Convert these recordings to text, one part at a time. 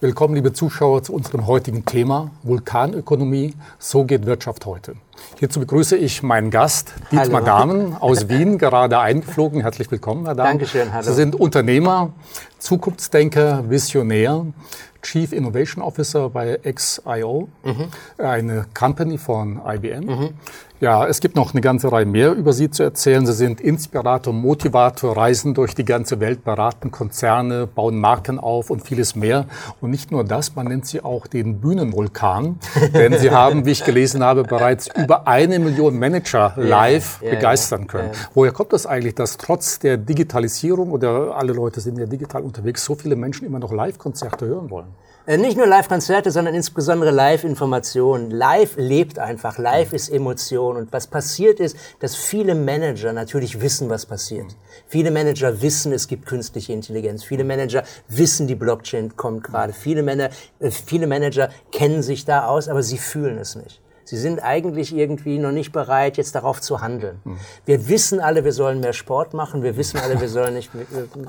Willkommen, liebe Zuschauer, zu unserem heutigen Thema Vulkanökonomie. So geht Wirtschaft heute. Hierzu begrüße ich meinen Gast, Dietmar hallo. Dahmen aus Wien, gerade eingeflogen. Herzlich willkommen, Herr Dahmen. Dankeschön, hallo. Sie sind Unternehmer, Zukunftsdenker, Visionär, Chief Innovation Officer bei XIO, mhm. eine Company von IBM. Mhm. Ja, es gibt noch eine ganze Reihe mehr über Sie zu erzählen. Sie sind Inspirator, Motivator, reisen durch die ganze Welt, beraten Konzerne, bauen Marken auf und vieles mehr. Und nicht nur das, man nennt Sie auch den Bühnenvulkan, denn Sie haben, wie ich gelesen habe, bereits über eine Million Manager live ja, ja, begeistern können. Ja, Woher kommt das eigentlich, dass trotz der Digitalisierung oder alle Leute sind ja digital unterwegs, so viele Menschen immer noch Live-Konzerte hören wollen? Äh, nicht nur Live-Konzerte, sondern insbesondere Live-Informationen. Live lebt einfach, live ist Emotion. Und was passiert ist, dass viele Manager natürlich wissen, was passiert. Viele Manager wissen, es gibt künstliche Intelligenz. Viele Manager wissen, die Blockchain kommt gerade. Viele, Männer, äh, viele Manager kennen sich da aus, aber sie fühlen es nicht. Sie sind eigentlich irgendwie noch nicht bereit, jetzt darauf zu handeln. Mhm. Wir wissen alle, wir sollen mehr Sport machen, wir wissen alle, wir sollen nicht mehr,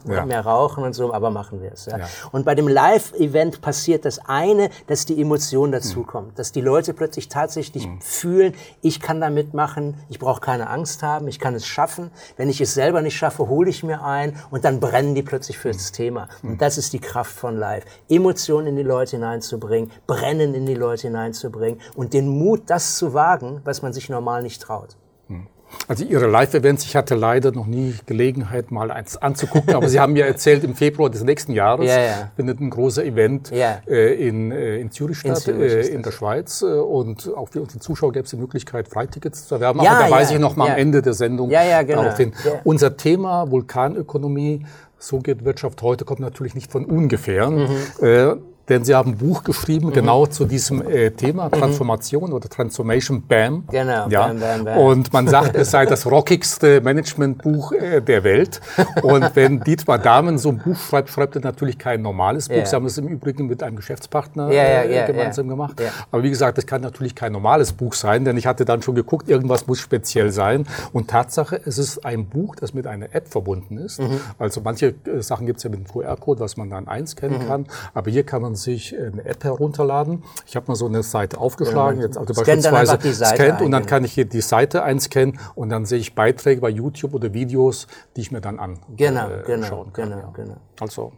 ja. rauchen und so, aber machen wir es. Ja? ja. Und bei dem Live-Event passiert das eine, dass die Emotion dazukommt, mhm. dass die Leute plötzlich tatsächlich mhm. fühlen, ich kann da mitmachen, ich brauche keine Angst haben, ich kann es schaffen. Wenn ich es selber nicht schaffe, hole ich mir ein und dann brennen die plötzlich für das Thema. Und das ist die Kraft von Live. Emotionen in die Leute hineinzubringen, Brennen in die Leute hineinzubringen und den Mut das zu wagen, was man sich normal nicht traut. Hm. Also Ihre Live-Events, ich hatte leider noch nie Gelegenheit, mal eins anzugucken, aber Sie haben mir erzählt, im Februar des nächsten Jahres ja, ja. findet ein großer Event ja. äh, in, äh, in Zürich statt, in, Zürich äh, in der Schweiz. Äh, und auch für unsere Zuschauer gäbe es die Möglichkeit, Freitickets zu erwerben. aber da weise ich noch mal am Ende der Sendung ja, genau. darauf hin. Unser Thema Vulkanökonomie, so geht Wirtschaft heute, kommt natürlich nicht von ungefähr. Mhm. Denn Sie haben ein Buch geschrieben, mhm. genau zu diesem äh, Thema, mhm. Transformation mhm. oder Transformation BAM. Genau, ja. Bam, bam, bam. Und man sagt, es sei das rockigste Managementbuch äh, der Welt. Und wenn Dietmar Dahmen so ein Buch schreibt, schreibt er natürlich kein normales Buch. Yeah. Sie haben es im Übrigen mit einem Geschäftspartner yeah, yeah, äh, gemeinsam gemacht. Aber wie gesagt, es kann natürlich kein normales Buch sein, denn ich hatte dann schon geguckt, irgendwas muss speziell sein. Und Tatsache, es ist ein Buch, das mit einer App verbunden ist. Mhm. Also manche äh, Sachen gibt es ja mit dem QR-Code, was man dann einscannen mhm. kann. Aber hier kann man sich eine App herunterladen. Ich habe mal so eine Seite aufgeschlagen, jetzt also beispielsweise scannt und dann kann ich hier die Seite einscannen und dann sehe ich Beiträge bei YouTube oder Videos, die ich mir dann anschauen genau, äh, genau, kann. Genau, ja. genau. Also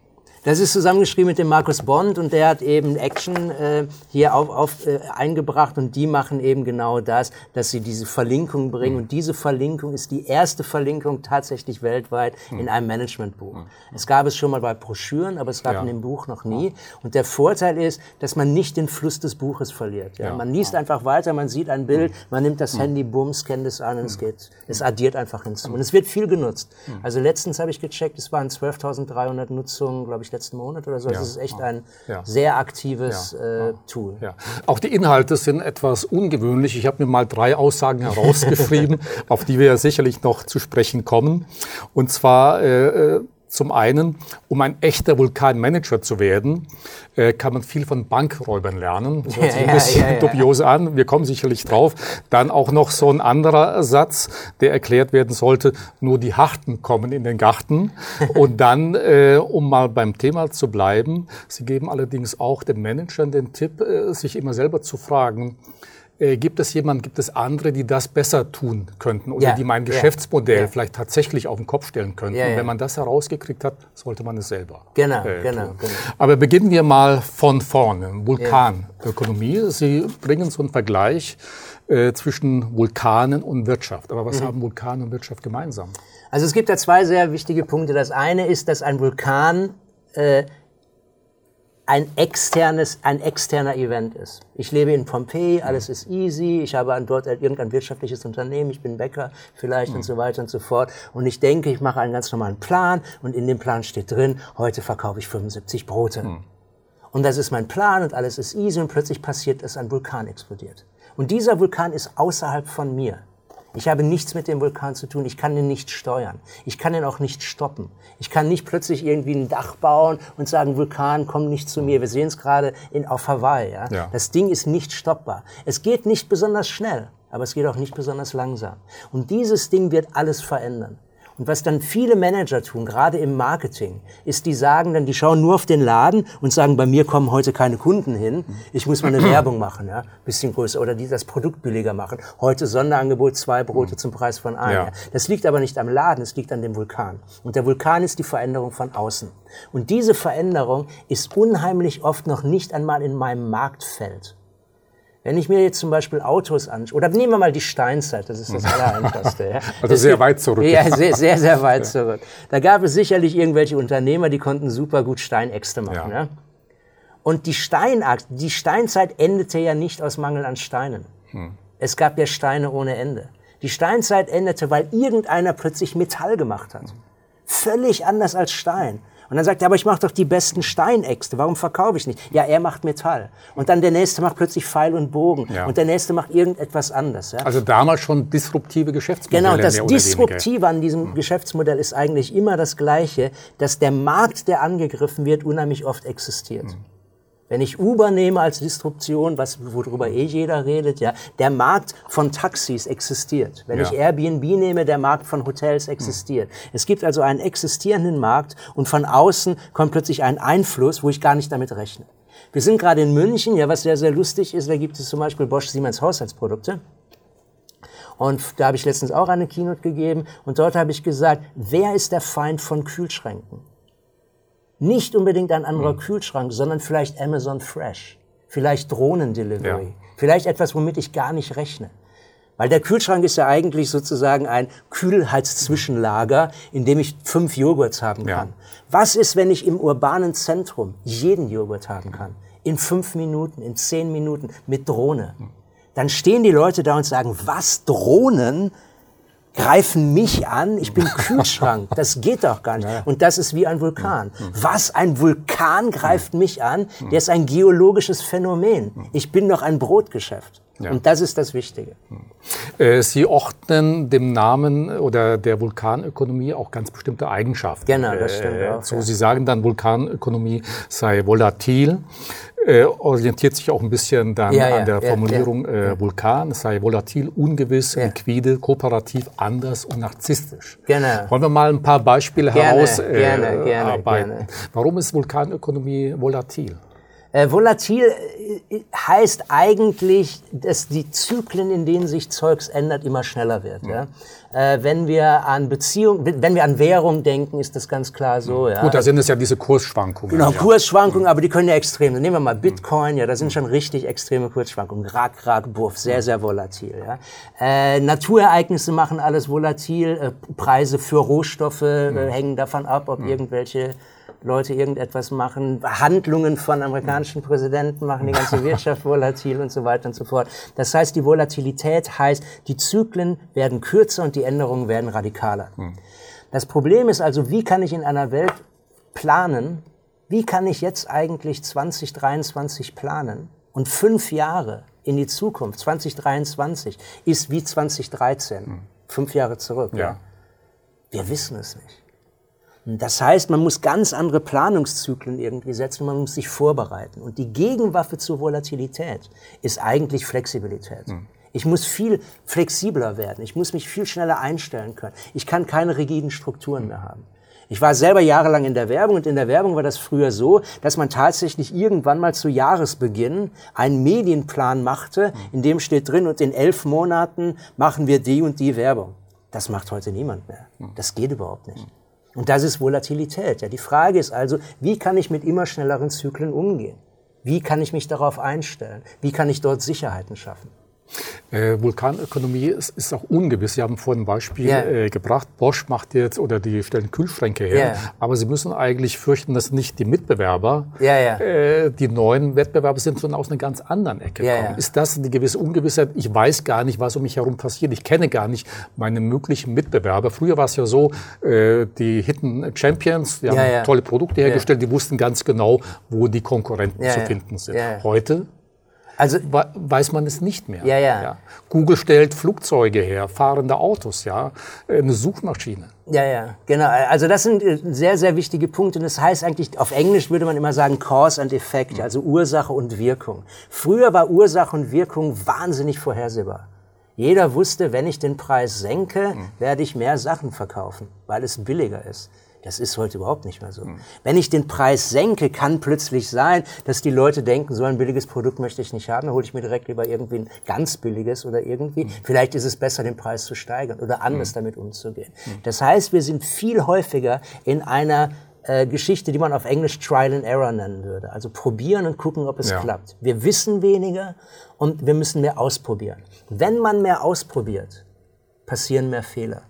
das ist zusammengeschrieben mit dem Markus Bond und der hat eben Action äh, hier auf, auf, äh, eingebracht und die machen eben genau das, dass sie diese Verlinkung bringen mhm. und diese Verlinkung ist die erste Verlinkung tatsächlich weltweit mhm. in einem Managementbuch. Mhm. Es gab es schon mal bei Broschüren, aber es gab ja. in dem Buch noch nie. Und der Vorteil ist, dass man nicht den Fluss des Buches verliert. Ja? ja. Man liest einfach weiter, man sieht ein Bild, mhm. man nimmt das mhm. Handy, bumm, scannt es an und es mhm. geht. Es addiert einfach hinzu. Und es wird viel genutzt. Also letztens habe ich gecheckt, es waren 12.300 Nutzungen, glaube ich, ich, letzten Monat oder so. Ja. Das ist echt ein ja. sehr aktives ja. Äh, Tool. Auch die Inhalte sind etwas ungewöhnlich. Ich habe mir mal drei Aussagen herausgeschrieben, auf die wir ja sicherlich noch zu sprechen kommen. Und zwar äh, äh zum einen, um ein echter Vulkanmanager zu werden, äh, kann man viel von Bankräubern lernen. Das hört sich ein bisschen ja, ja, ja. dubios an. Wir kommen sicherlich drauf. Dann auch noch so ein anderer Satz, der erklärt werden sollte, nur die Harten kommen in den Garten. Und dann, äh, um mal beim Thema zu bleiben, Sie geben allerdings auch den Managern den Tipp, äh, sich immer selber zu fragen, äh, gibt es jemanden, gibt es andere, die das besser tun könnten oder ja, die mein Geschäftsmodell ja. vielleicht tatsächlich auf den Kopf stellen könnten? Ja, Wenn man das herausgekriegt hat, sollte man es selber. Genau, äh, genau, genau, Aber beginnen wir mal von vorne. Vulkanökonomie. Sie bringen so einen Vergleich äh, zwischen Vulkanen und Wirtschaft. Aber was mhm. haben Vulkan und Wirtschaft gemeinsam? Also es gibt da zwei sehr wichtige Punkte. Das eine ist, dass ein Vulkan äh, ein externes, ein externer Event ist. Ich lebe in Pompeji, alles ist easy, ich habe dort irgendein wirtschaftliches Unternehmen, ich bin Bäcker vielleicht mhm. und so weiter und so fort. Und ich denke, ich mache einen ganz normalen Plan und in dem Plan steht drin, heute verkaufe ich 75 Brote. Mhm. Und das ist mein Plan und alles ist easy und plötzlich passiert, dass ein Vulkan explodiert. Und dieser Vulkan ist außerhalb von mir. Ich habe nichts mit dem Vulkan zu tun. Ich kann ihn nicht steuern. Ich kann ihn auch nicht stoppen. Ich kann nicht plötzlich irgendwie ein Dach bauen und sagen, Vulkan, komm nicht zu mir. Wir sehen es gerade in, auf Hawaii. Ja? ja? Das Ding ist nicht stoppbar. Es geht nicht besonders schnell, aber es geht auch nicht besonders langsam. Und dieses Ding wird alles verändern. Und was dann viele Manager tun, gerade im Marketing, ist, die sagen dann, die schauen nur auf den Laden und sagen, bei mir kommen heute keine Kunden hin. Ich muss mal eine Werbung machen, ja, bisschen größer oder die das Produkt billiger machen. Heute Sonderangebot, zwei Brote zum Preis von einem. Ja. Das liegt aber nicht am Laden, es liegt an dem Vulkan. Und der Vulkan ist die Veränderung von außen. Und diese Veränderung ist unheimlich oft noch nicht einmal in meinem Marktfeld. Wenn ich mir jetzt zum Beispiel Autos anschaue, oder nehmen wir mal die Steinzeit, das ist das Allereinfachste. Ja. Also es sehr gibt, weit zurück. Ja, sehr, sehr, sehr weit zurück. Da gab es sicherlich irgendwelche Unternehmer, die konnten super gut Steinäxte machen. Ja. ja. Und die, Steinaxt, die Steinzeit endete ja nicht aus Mangel an Steinen. Hm. Es gab ja Steine ohne Ende. Die Steinzeit endete, weil irgendeiner plötzlich Metall gemacht hat. Völlig anders als Stein. Und dann sagt er, aber ich mache doch die besten Steinäxte, warum verkaufe ich nicht? Ja, er macht Metall. Und dann der nächste macht plötzlich Pfeil und Bogen. Ja. Und der nächste macht irgendetwas anderes. Ja? Also damals schon disruptive Geschäftsmodelle. Genau, das Disruptive an diesem mhm. Geschäftsmodell ist eigentlich immer das Gleiche, dass der Markt, der angegriffen wird, unheimlich oft existiert. Mhm. Wenn ich Uber nehme als Disruption, was, worüber eh jeder redet, ja, der Markt von Taxis existiert. Wenn ja. ich Airbnb nehme, der Markt von Hotels existiert. Hm. Es gibt also einen existierenden Markt und von außen kommt plötzlich ein Einfluss, wo ich gar nicht damit rechne. Wir sind gerade in München, ja, was sehr, sehr lustig ist, da gibt es zum Beispiel Bosch Siemens Haushaltsprodukte. Und da habe ich letztens auch eine Keynote gegeben und dort habe ich gesagt, wer ist der Feind von Kühlschränken? Nicht unbedingt ein anderer mhm. Kühlschrank, sondern vielleicht Amazon Fresh, vielleicht Drohnendelivery, ja. vielleicht etwas, womit ich gar nicht rechne. Weil der Kühlschrank ist ja eigentlich sozusagen ein Kühlheitszwischenlager, in dem ich fünf Joghurts haben kann. Ja. Was ist, wenn ich im urbanen Zentrum jeden Joghurt haben kann? In fünf Minuten, in zehn Minuten mit Drohne. Mhm. Dann stehen die Leute da und sagen, was Drohnen? Greifen mich an, ich bin Kühlschrank, das geht doch gar nicht. Und das ist wie ein Vulkan. Was, ein Vulkan greift mich an? Der ist ein geologisches Phänomen. Ich bin doch ein Brotgeschäft. Ja. Und das ist das Wichtige. Äh, Sie ordnen dem Namen oder der Vulkanökonomie auch ganz bestimmte Eigenschaften. Genau, das stimmt äh, auch. So, ja. Sie sagen dann, Vulkanökonomie sei volatil äh, orientiert sich auch ein bisschen dann ja, an der Formulierung äh, Vulkan. Es sei volatil, ungewiss, liquide, kooperativ, anders und narzisstisch. Genau. Wollen wir mal ein paar Beispiele herausarbeiten? Äh, gerne, gerne, gerne. Warum ist Vulkanökonomie volatil? Äh, volatil äh, heißt eigentlich, dass die Zyklen, in denen sich Zeugs ändert, immer schneller wird. Ja. ja? Äh, wenn wir an Beziehung, wenn wir an Währung denken, ist das ganz klar so. Ja. Gut, da sind es ja diese Kursschwankungen. Genau, ja. Kursschwankungen, aber die können ja extrem. Nehmen wir mal Bitcoin, ja, da sind schon richtig extreme Kursschwankungen. Rack, rack, buff, sehr, sehr volatil. Ja. Äh, Naturereignisse machen alles volatil. Äh, Preise für Rohstoffe äh, hängen davon ab, ob irgendwelche Leute irgendetwas machen, Handlungen von amerikanischen Präsidenten machen die ganze Wirtschaft volatil und so weiter und so fort. Das heißt, die Volatilität heißt, die Zyklen werden kürzer und die Änderungen werden radikaler. Hm. Das Problem ist also, wie kann ich in einer Welt planen, wie kann ich jetzt eigentlich 2023 planen und fünf Jahre in die Zukunft, 2023, ist wie 2013, hm. fünf Jahre zurück. Ja. ja. Wir wissen es nicht. Das heißt, man muss ganz andere Planungszyklen irgendwie setzen, man muss sich vorbereiten. Und die Gegenwaffe zur Volatilität ist eigentlich Flexibilität. Mhm. Ich muss viel flexibler werden. Ich muss mich viel schneller einstellen können. Ich kann keine rigiden Strukturen mehr haben. Ich war selber jahrelang in der Werbung und in der Werbung war das früher so, dass man tatsächlich irgendwann mal zu Jahresbeginn einen Medienplan machte, in dem steht drin, und in elf Monaten machen wir die und die Werbung. Das macht heute niemand mehr. Das geht überhaupt nicht. Und das ist Volatilität. Ja, die Frage ist also, wie kann ich mit immer schnelleren Zyklen umgehen? Wie kann ich mich darauf einstellen? Wie kann ich dort Sicherheiten schaffen? Äh, Vulkanökonomie ist, ist, auch ungewiss. Sie haben vorhin ein Beispiel yeah. äh, gebracht. Bosch macht jetzt oder die stellen Kühlschränke her. Yeah. Aber Sie müssen eigentlich fürchten, dass nicht die Mitbewerber yeah, äh, die neuen Wettbewerber sind, sondern aus einer ganz anderen Ecke kommen. Ist das eine gewisse Ungewissheit? Ich weiß gar nicht, was um mich herum passiert. Ich kenne gar nicht meine möglichen Mitbewerber. Früher war es ja so, äh, die Hidden Champions, die haben tolle Produkte hergestellt, die wussten ganz genau, wo die Konkurrenten zu finden sind. Heute also weiß man es nicht mehr. Ja, ja, ja. Google stellt Flugzeuge her, fahrende Autos, ja, eine Suchmaschine. Ja, ja, genau. Also das sind äh, sehr, sehr wichtige Punkte. Und das heißt eigentlich, auf Englisch würde man immer sagen Cause and Effect, also Ursache und Wirkung. Früher war Ursache und Wirkung wahnsinnig vorhersehbar. Jeder wusste, wenn ich den Preis senke, werde ich mehr Sachen verkaufen, weil es billiger ist. Das ist heute überhaupt nicht mehr so. Mhm. Wenn ich den Preis senke, kann plötzlich sein, dass die Leute denken, so ein billiges Produkt möchte ich nicht haben, dann hole ich mir direkt lieber irgendwie ein ganz billiges oder irgendwie. Mhm. Vielleicht ist es besser, den Preis zu steigern oder anders mhm. damit umzugehen. Das heißt, wir sind viel häufiger in einer äh, Geschichte, die man auf Englisch Trial and Error nennen würde. Also probieren und gucken, ob es ja. klappt. Wir wissen weniger und wir müssen mehr ausprobieren. Wenn man mehr ausprobiert, passieren mehr Fehler.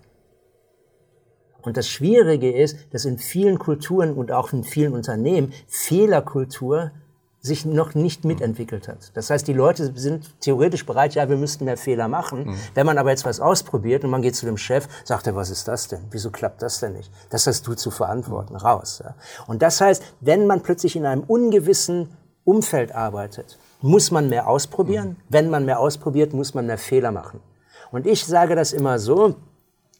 Und das Schwierige ist, dass in vielen Kulturen und auch in vielen Unternehmen Fehlerkultur sich noch nicht mitentwickelt hat. Das heißt, die Leute sind theoretisch bereit, ja, wir müssten mehr Fehler machen. Mhm. Wenn man aber jetzt was ausprobiert und man geht zu dem Chef, sagt er, was ist das denn? Wieso klappt das denn nicht? Das hast du zu verantworten, mhm. raus. Ja. Und das heißt, wenn man plötzlich in einem ungewissen Umfeld arbeitet, muss man mehr ausprobieren. Mhm. Wenn man mehr ausprobiert, muss man mehr Fehler machen. Und ich sage das immer so,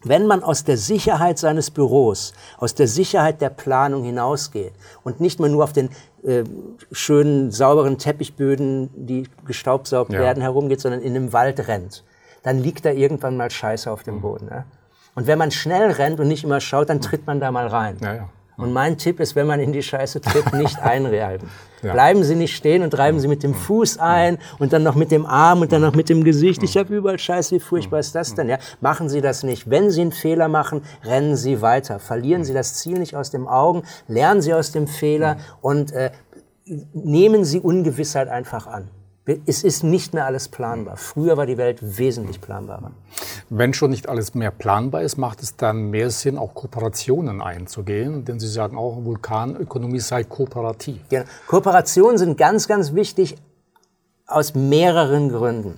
wenn man aus der Sicherheit seines Büros, aus der Sicherheit der Planung hinausgeht und nicht mehr nur auf den äh, schönen, sauberen Teppichböden, die gestaubsaugt ja. werden, herumgeht, sondern in dem Wald rennt, dann liegt da irgendwann mal Scheiße auf dem mhm. Boden. Ne? Und wenn man schnell rennt und nicht immer schaut, dann tritt man da mal rein. Ja, ja. Und mein Tipp ist, wenn man in die Scheiße tritt, nicht einreiben. Ja. Bleiben Sie nicht stehen und reiben Sie mit dem Fuß ein und dann noch mit dem Arm und dann noch mit dem Gesicht. Ich habe überall Scheiße, wie furchtbar ist das denn? Ja, machen Sie das nicht. Wenn Sie einen Fehler machen, rennen Sie weiter. Verlieren Sie das Ziel nicht aus den Augen, lernen Sie aus dem Fehler und äh, nehmen Sie Ungewissheit einfach an. Es ist nicht mehr alles planbar. Früher war die Welt wesentlich planbarer. Wenn schon nicht alles mehr planbar ist, macht es dann mehr Sinn, auch Kooperationen einzugehen? Denn Sie sagen auch, Vulkanökonomie sei kooperativ. Ja, Kooperationen sind ganz, ganz wichtig aus mehreren Gründen.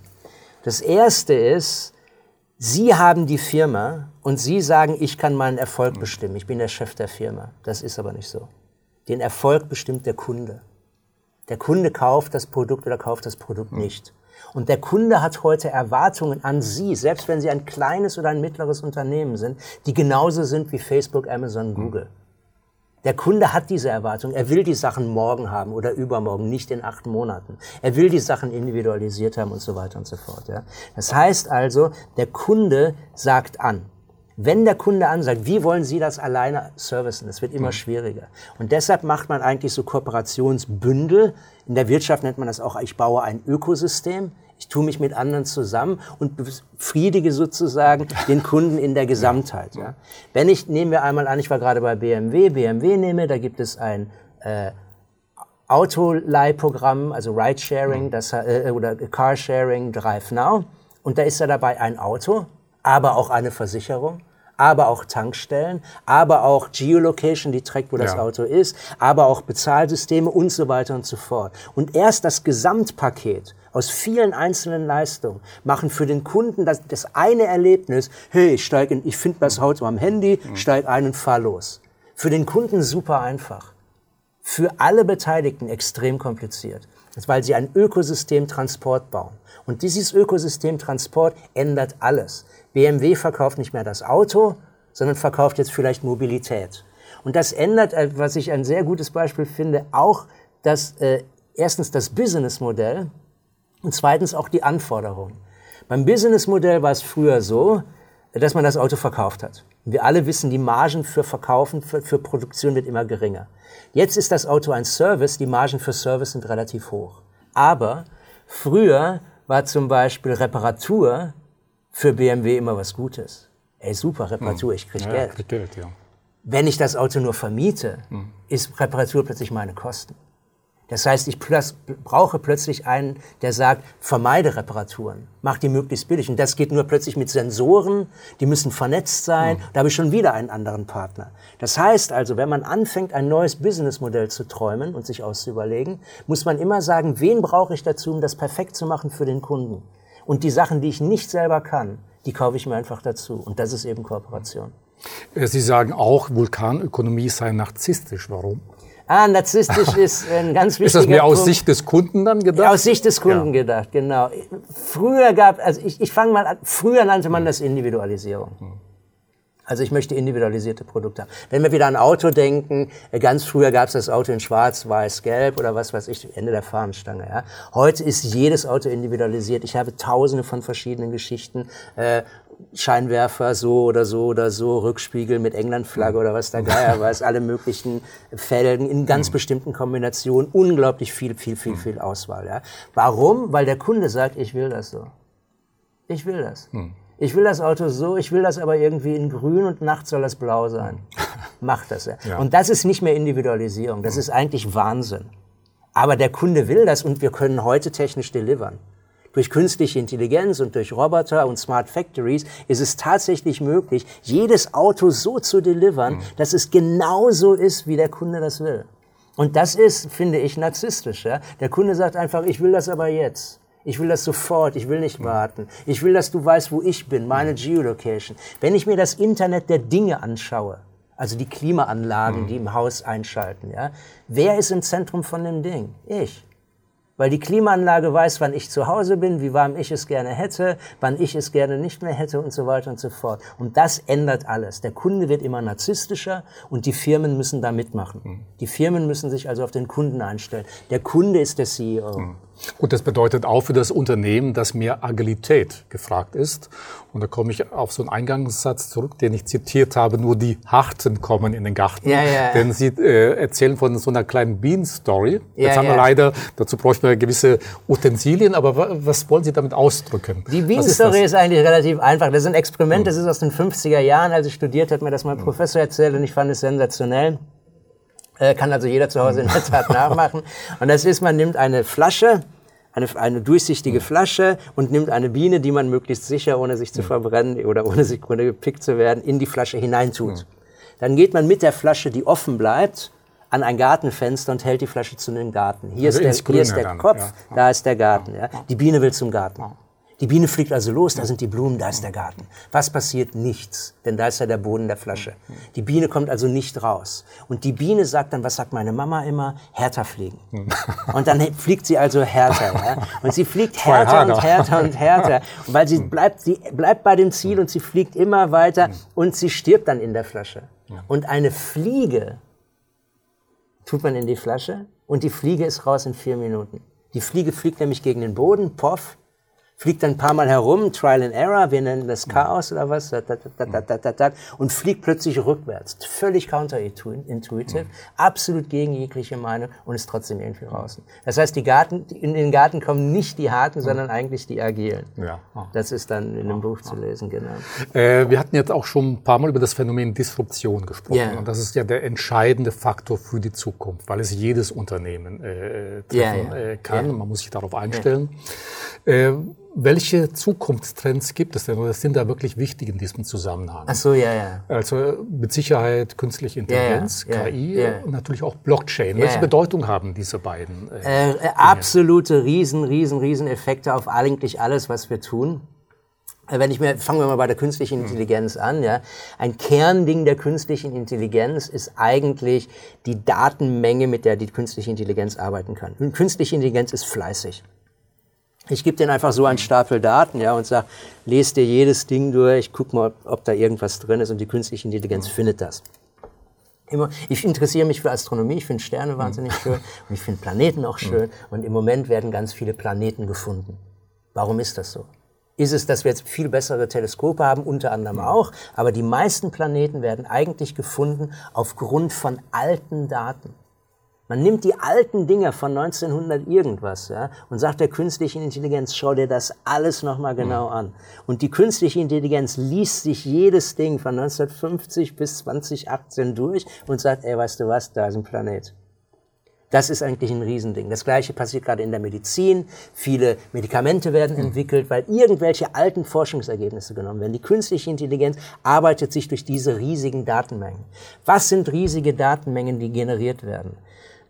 Das erste ist, Sie haben die Firma und Sie sagen, ich kann meinen Erfolg bestimmen. Ich bin der Chef der Firma. Das ist aber nicht so. Den Erfolg bestimmt der Kunde. Der Kunde kauft das Produkt oder kauft das Produkt nicht. Und der Kunde hat heute Erwartungen an Sie, selbst wenn Sie ein kleines oder ein mittleres Unternehmen sind, die genauso sind wie Facebook, Amazon, Google. Der Kunde hat diese Erwartung. Er will die Sachen morgen haben oder übermorgen, nicht in acht Monaten. Er will die Sachen individualisiert haben und so weiter und so fort. Ja. Das heißt also, der Kunde sagt an. Wenn der Kunde ansagt, wie wollen Sie das alleine servicen? Das wird immer mhm. schwieriger. Und deshalb macht man eigentlich so Kooperationsbündel. In der Wirtschaft nennt man das auch, ich baue ein Ökosystem. Ich tue mich mit anderen zusammen und befriedige sozusagen den Kunden in der Gesamtheit. Ja. Wenn ich, nehmen wir einmal an, ich war gerade bei BMW, BMW nehme, da gibt es ein äh, Autoleihprogramm, also Ridesharing mhm. das, äh, oder Carsharing, Drive Now. Und da ist da dabei ein Auto, aber auch eine Versicherung aber auch Tankstellen, aber auch Geolocation, die trägt, wo das ja. Auto ist, aber auch Bezahlsysteme und so weiter und so fort. Und erst das Gesamtpaket aus vielen einzelnen Leistungen machen für den Kunden das, das eine Erlebnis, hey, ich steige in, ich finde das Auto am Handy, steige ein und fahr los. Für den Kunden super einfach. Für alle Beteiligten extrem kompliziert. Das ist, weil sie ein Ökosystem Transport bauen. Und dieses Ökosystem Transport ändert alles. BMW verkauft nicht mehr das Auto, sondern verkauft jetzt vielleicht Mobilität. Und das ändert, äh, was ich ein sehr gutes Beispiel finde, auch das, äh, erstens das Businessmodell und zweitens auch die Anforderungen. Beim Businessmodell war es früher so, dass man das Auto verkauft hat. wir alle wissen, die Margen für Verkaufen, für, für Produktion wird immer geringer. Jetzt ist das Auto ein Service, die Margen für Service sind relativ hoch. Aber früher war zum Beispiel Reparatur für BMW immer was Gutes. Ey, super, Reparatur, ich krieg ja, Geld. Krieg Geld ja. Wenn ich das Auto nur vermiete, hm. ist Reparatur plötzlich meine Kosten. Das heißt, ich plötz brauche plötzlich einen, der sagt, vermeide Reparaturen, mach die möglichst billig. Und das geht nur plötzlich mit Sensoren, die müssen vernetzt sein. Mhm. Da habe ich schon wieder einen anderen Partner. Das heißt also, wenn man anfängt, ein neues Businessmodell zu träumen und sich auszuüberlegen, muss man immer sagen, wen brauche ich dazu, um das perfekt zu machen für den Kunden. Und die Sachen, die ich nicht selber kann, die kaufe ich mir einfach dazu. Und das ist eben Kooperation. Sie sagen auch, Vulkanökonomie sei narzisstisch. Warum? Ah, narzisstisch ist ein ganz wichtiger Ist das mehr aus Punkt. Sicht des Kunden dann gedacht? Aus Sicht des Kunden ja. gedacht, genau. Früher gab, also ich, ich fange mal an, früher nannte man das Individualisierung. Also ich möchte individualisierte Produkte haben. Wenn wir wieder an Auto denken, äh, ganz früher gab es das Auto in schwarz, weiß, gelb oder was weiß ich, Ende der Fahnenstange. Ja. Heute ist jedes Auto individualisiert. Ich habe tausende von verschiedenen Geschichten. Äh, Scheinwerfer so oder so oder so, Rückspiegel mit Englandflagge oder was der Geier weiß, alle möglichen Felgen in ganz mhm. bestimmten Kombinationen, unglaublich viel, viel, viel, viel Auswahl. Ja. Warum? Weil der Kunde sagt, ich will das so. Ich will das. Mhm. Ich will das Auto so, ich will das aber irgendwie in grün und nachts soll das blau sein. Mach das. Ja. ja. Und das ist nicht mehr Individualisierung, das ist eigentlich Wahnsinn. Aber der Kunde will das und wir können heute technisch delivern. Durch künstliche Intelligenz und durch Roboter und Smart Factories ist es tatsächlich möglich, jedes Auto so zu delivern, mhm. dass es genauso ist, wie der Kunde das will. Und das ist, finde ich, narzisstisch. Ja? Der Kunde sagt einfach, ich will das aber jetzt. Ich will das sofort, ich will nicht warten. Ich will, dass du weißt, wo ich bin, meine Geolocation. Wenn ich mir das Internet der Dinge anschaue, also die Klimaanlagen, die im Haus einschalten, ja, wer ist im Zentrum von dem Ding? Ich weil die Klimaanlage weiß, wann ich zu Hause bin, wie warm ich es gerne hätte, wann ich es gerne nicht mehr hätte und so weiter und so fort. Und das ändert alles. Der Kunde wird immer narzisstischer und die Firmen müssen da mitmachen. Mhm. Die Firmen müssen sich also auf den Kunden einstellen. Der Kunde ist der CEO. Mhm. Gut, das bedeutet auch für das Unternehmen, dass mehr Agilität gefragt ist. Und da komme ich auf so einen Eingangssatz zurück, den ich zitiert habe, nur die Harten kommen in den Garten. Ja, ja. Denn Sie äh, erzählen von so einer kleinen Bean-Story. Ja, Jetzt haben wir leider, dazu bräuchten wir gewisse Utensilien, aber was wollen Sie damit ausdrücken? Die Bean-Story ist, ist, eigentlich relativ einfach. Das ist ein Experiment, das ist aus den 50er Jahren. Als ich studiert hat mir das mein Professor erzählt und ich fand es sensationell. Äh, kann also jeder zu Hause in der Tat nachmachen. Und das ist, man nimmt eine Flasche, eine, eine durchsichtige Flasche und nimmt eine Biene, die man möglichst sicher, ohne sich zu verbrennen oder ohne sich gepickt zu werden, in die Flasche hineintut. Dann geht man mit der Flasche, die offen bleibt, an ein Gartenfenster und hält die Flasche zu einem Garten. Hier also ist der, hier ist der Kopf, ja. da ist der Garten. Ja. Die Biene will zum Garten. Die Biene fliegt also los, da sind die Blumen, da ist der Garten. Was passiert? Nichts, denn da ist ja der Boden der Flasche. Die Biene kommt also nicht raus. Und die Biene sagt dann, was sagt meine Mama immer? Härter fliegen. Und dann fliegt sie also härter. Ja? Und sie fliegt härter und härter und härter. Und weil sie bleibt, sie bleibt bei dem Ziel und sie fliegt immer weiter und sie stirbt dann in der Flasche. Und eine Fliege tut man in die Flasche und die Fliege ist raus in vier Minuten. Die Fliege fliegt nämlich gegen den Boden, poff, fliegt dann ein paar Mal herum, Trial and Error, wir nennen das Chaos oder was, und fliegt plötzlich rückwärts. Völlig counterintuitive, absolut gegen jegliche Meinung und ist trotzdem irgendwie draußen. Das heißt, die Garten, in den Garten kommen nicht die Harten, sondern eigentlich die Agilen. Ja. Das ist dann in dem Buch zu lesen, genau. Äh, wir hatten jetzt auch schon ein paar Mal über das Phänomen Disruption gesprochen. Yeah. Und das ist ja der entscheidende Faktor für die Zukunft, weil es jedes Unternehmen äh, treffen yeah, yeah. Äh, kann. Man muss sich darauf einstellen. Äh, welche Zukunftstrends gibt es denn oder sind da wirklich wichtig in diesem Zusammenhang? Ach so, ja, ja. Also mit Sicherheit künstliche Intelligenz, ja, ja, KI ja, und natürlich auch Blockchain. Welche Bedeutung haben diese beiden? Äh, äh, absolute riesen, riesen, riesen Effekte auf eigentlich alles, was wir tun. Äh, wenn ich mir, fangen wir mal bei der künstlichen hm. Intelligenz an, ja. Ein Kernding der künstlichen Intelligenz ist eigentlich die Datenmenge, mit der die künstliche Intelligenz arbeiten kann. Und künstliche Intelligenz ist fleißig. Ich gebe denen einfach so einen Stapel Daten ja, und sage, lest dir jedes Ding durch, guck mal, ob, da irgendwas drin ist und die künstliche Intelligenz mhm. findet das. Immer, ich interessiere mich für Astronomie, ich finde Sterne wahnsinnig schön und ich finde Planeten auch schön und im Moment werden ganz viele Planeten gefunden. Warum ist das so? Ist es, dass wir jetzt viel bessere Teleskope haben, unter anderem auch, aber die meisten Planeten werden eigentlich gefunden aufgrund von alten Daten. Man nimmt die alten Dinge von 1900 irgendwas ja, und sagt der künstlichen Intelligenz, schau dir das alles nochmal genau mhm. an. Und die künstliche Intelligenz liest sich jedes Ding von 1950 bis 2018 durch und sagt, ey, weißt du was, da ist ein Planet. Das ist eigentlich ein Riesending. Das Gleiche passiert gerade in der Medizin. Viele Medikamente werden mhm. entwickelt, weil irgendwelche alten Forschungsergebnisse genommen werden. Die künstliche Intelligenz arbeitet sich durch diese riesigen Datenmengen. Was sind riesige Datenmengen, die generiert werden?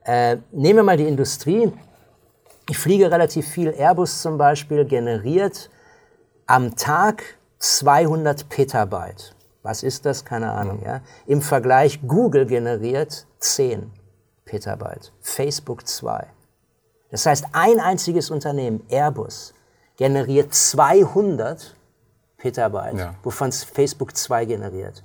Äh, nehmen wir mal die Industrie. Ich fliege relativ viel. Airbus zum Beispiel generiert am Tag 200 Petabyte. Was ist das? Keine Ahnung. Ja. Im Vergleich Google generiert 10 Petabyte. Facebook 2. Das heißt, ein einziges Unternehmen, Airbus, generiert 200 Petabyte, ja. wovon Facebook 2 generiert.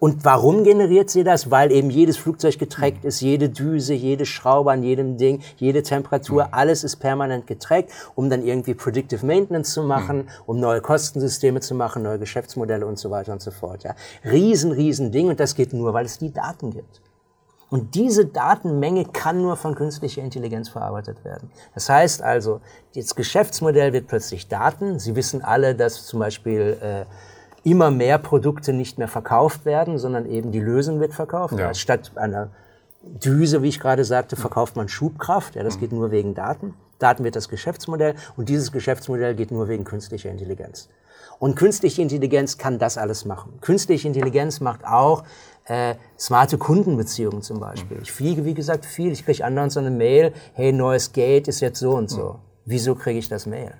Und warum generiert sie das? Weil eben jedes Flugzeug getrackt ist, jede Düse, jede Schraube an jedem Ding, jede Temperatur, alles ist permanent getrackt, um dann irgendwie Predictive Maintenance zu machen, um neue Kostensysteme zu machen, neue Geschäftsmodelle und so weiter und so fort. Ja. Riesen, riesen Ding und das geht nur, weil es die Daten gibt. Und diese Datenmenge kann nur von künstlicher Intelligenz verarbeitet werden. Das heißt also, das Geschäftsmodell wird plötzlich Daten. Sie wissen alle, dass zum Beispiel äh, immer mehr Produkte nicht mehr verkauft werden, sondern eben die Lösung wird verkauft. Ja. Statt einer Düse, wie ich gerade sagte, verkauft man Schubkraft. Ja, das mhm. geht nur wegen Daten. Daten wird das Geschäftsmodell und dieses Geschäftsmodell geht nur wegen künstlicher Intelligenz. Und künstliche Intelligenz kann das alles machen. Künstliche Intelligenz macht auch äh, smarte Kundenbeziehungen zum Beispiel. Mhm. Ich fliege, wie gesagt, viel. Ich kriege andauernd so eine Mail, hey, neues Gate ist jetzt so und so. Mhm. Wieso kriege ich das Mail?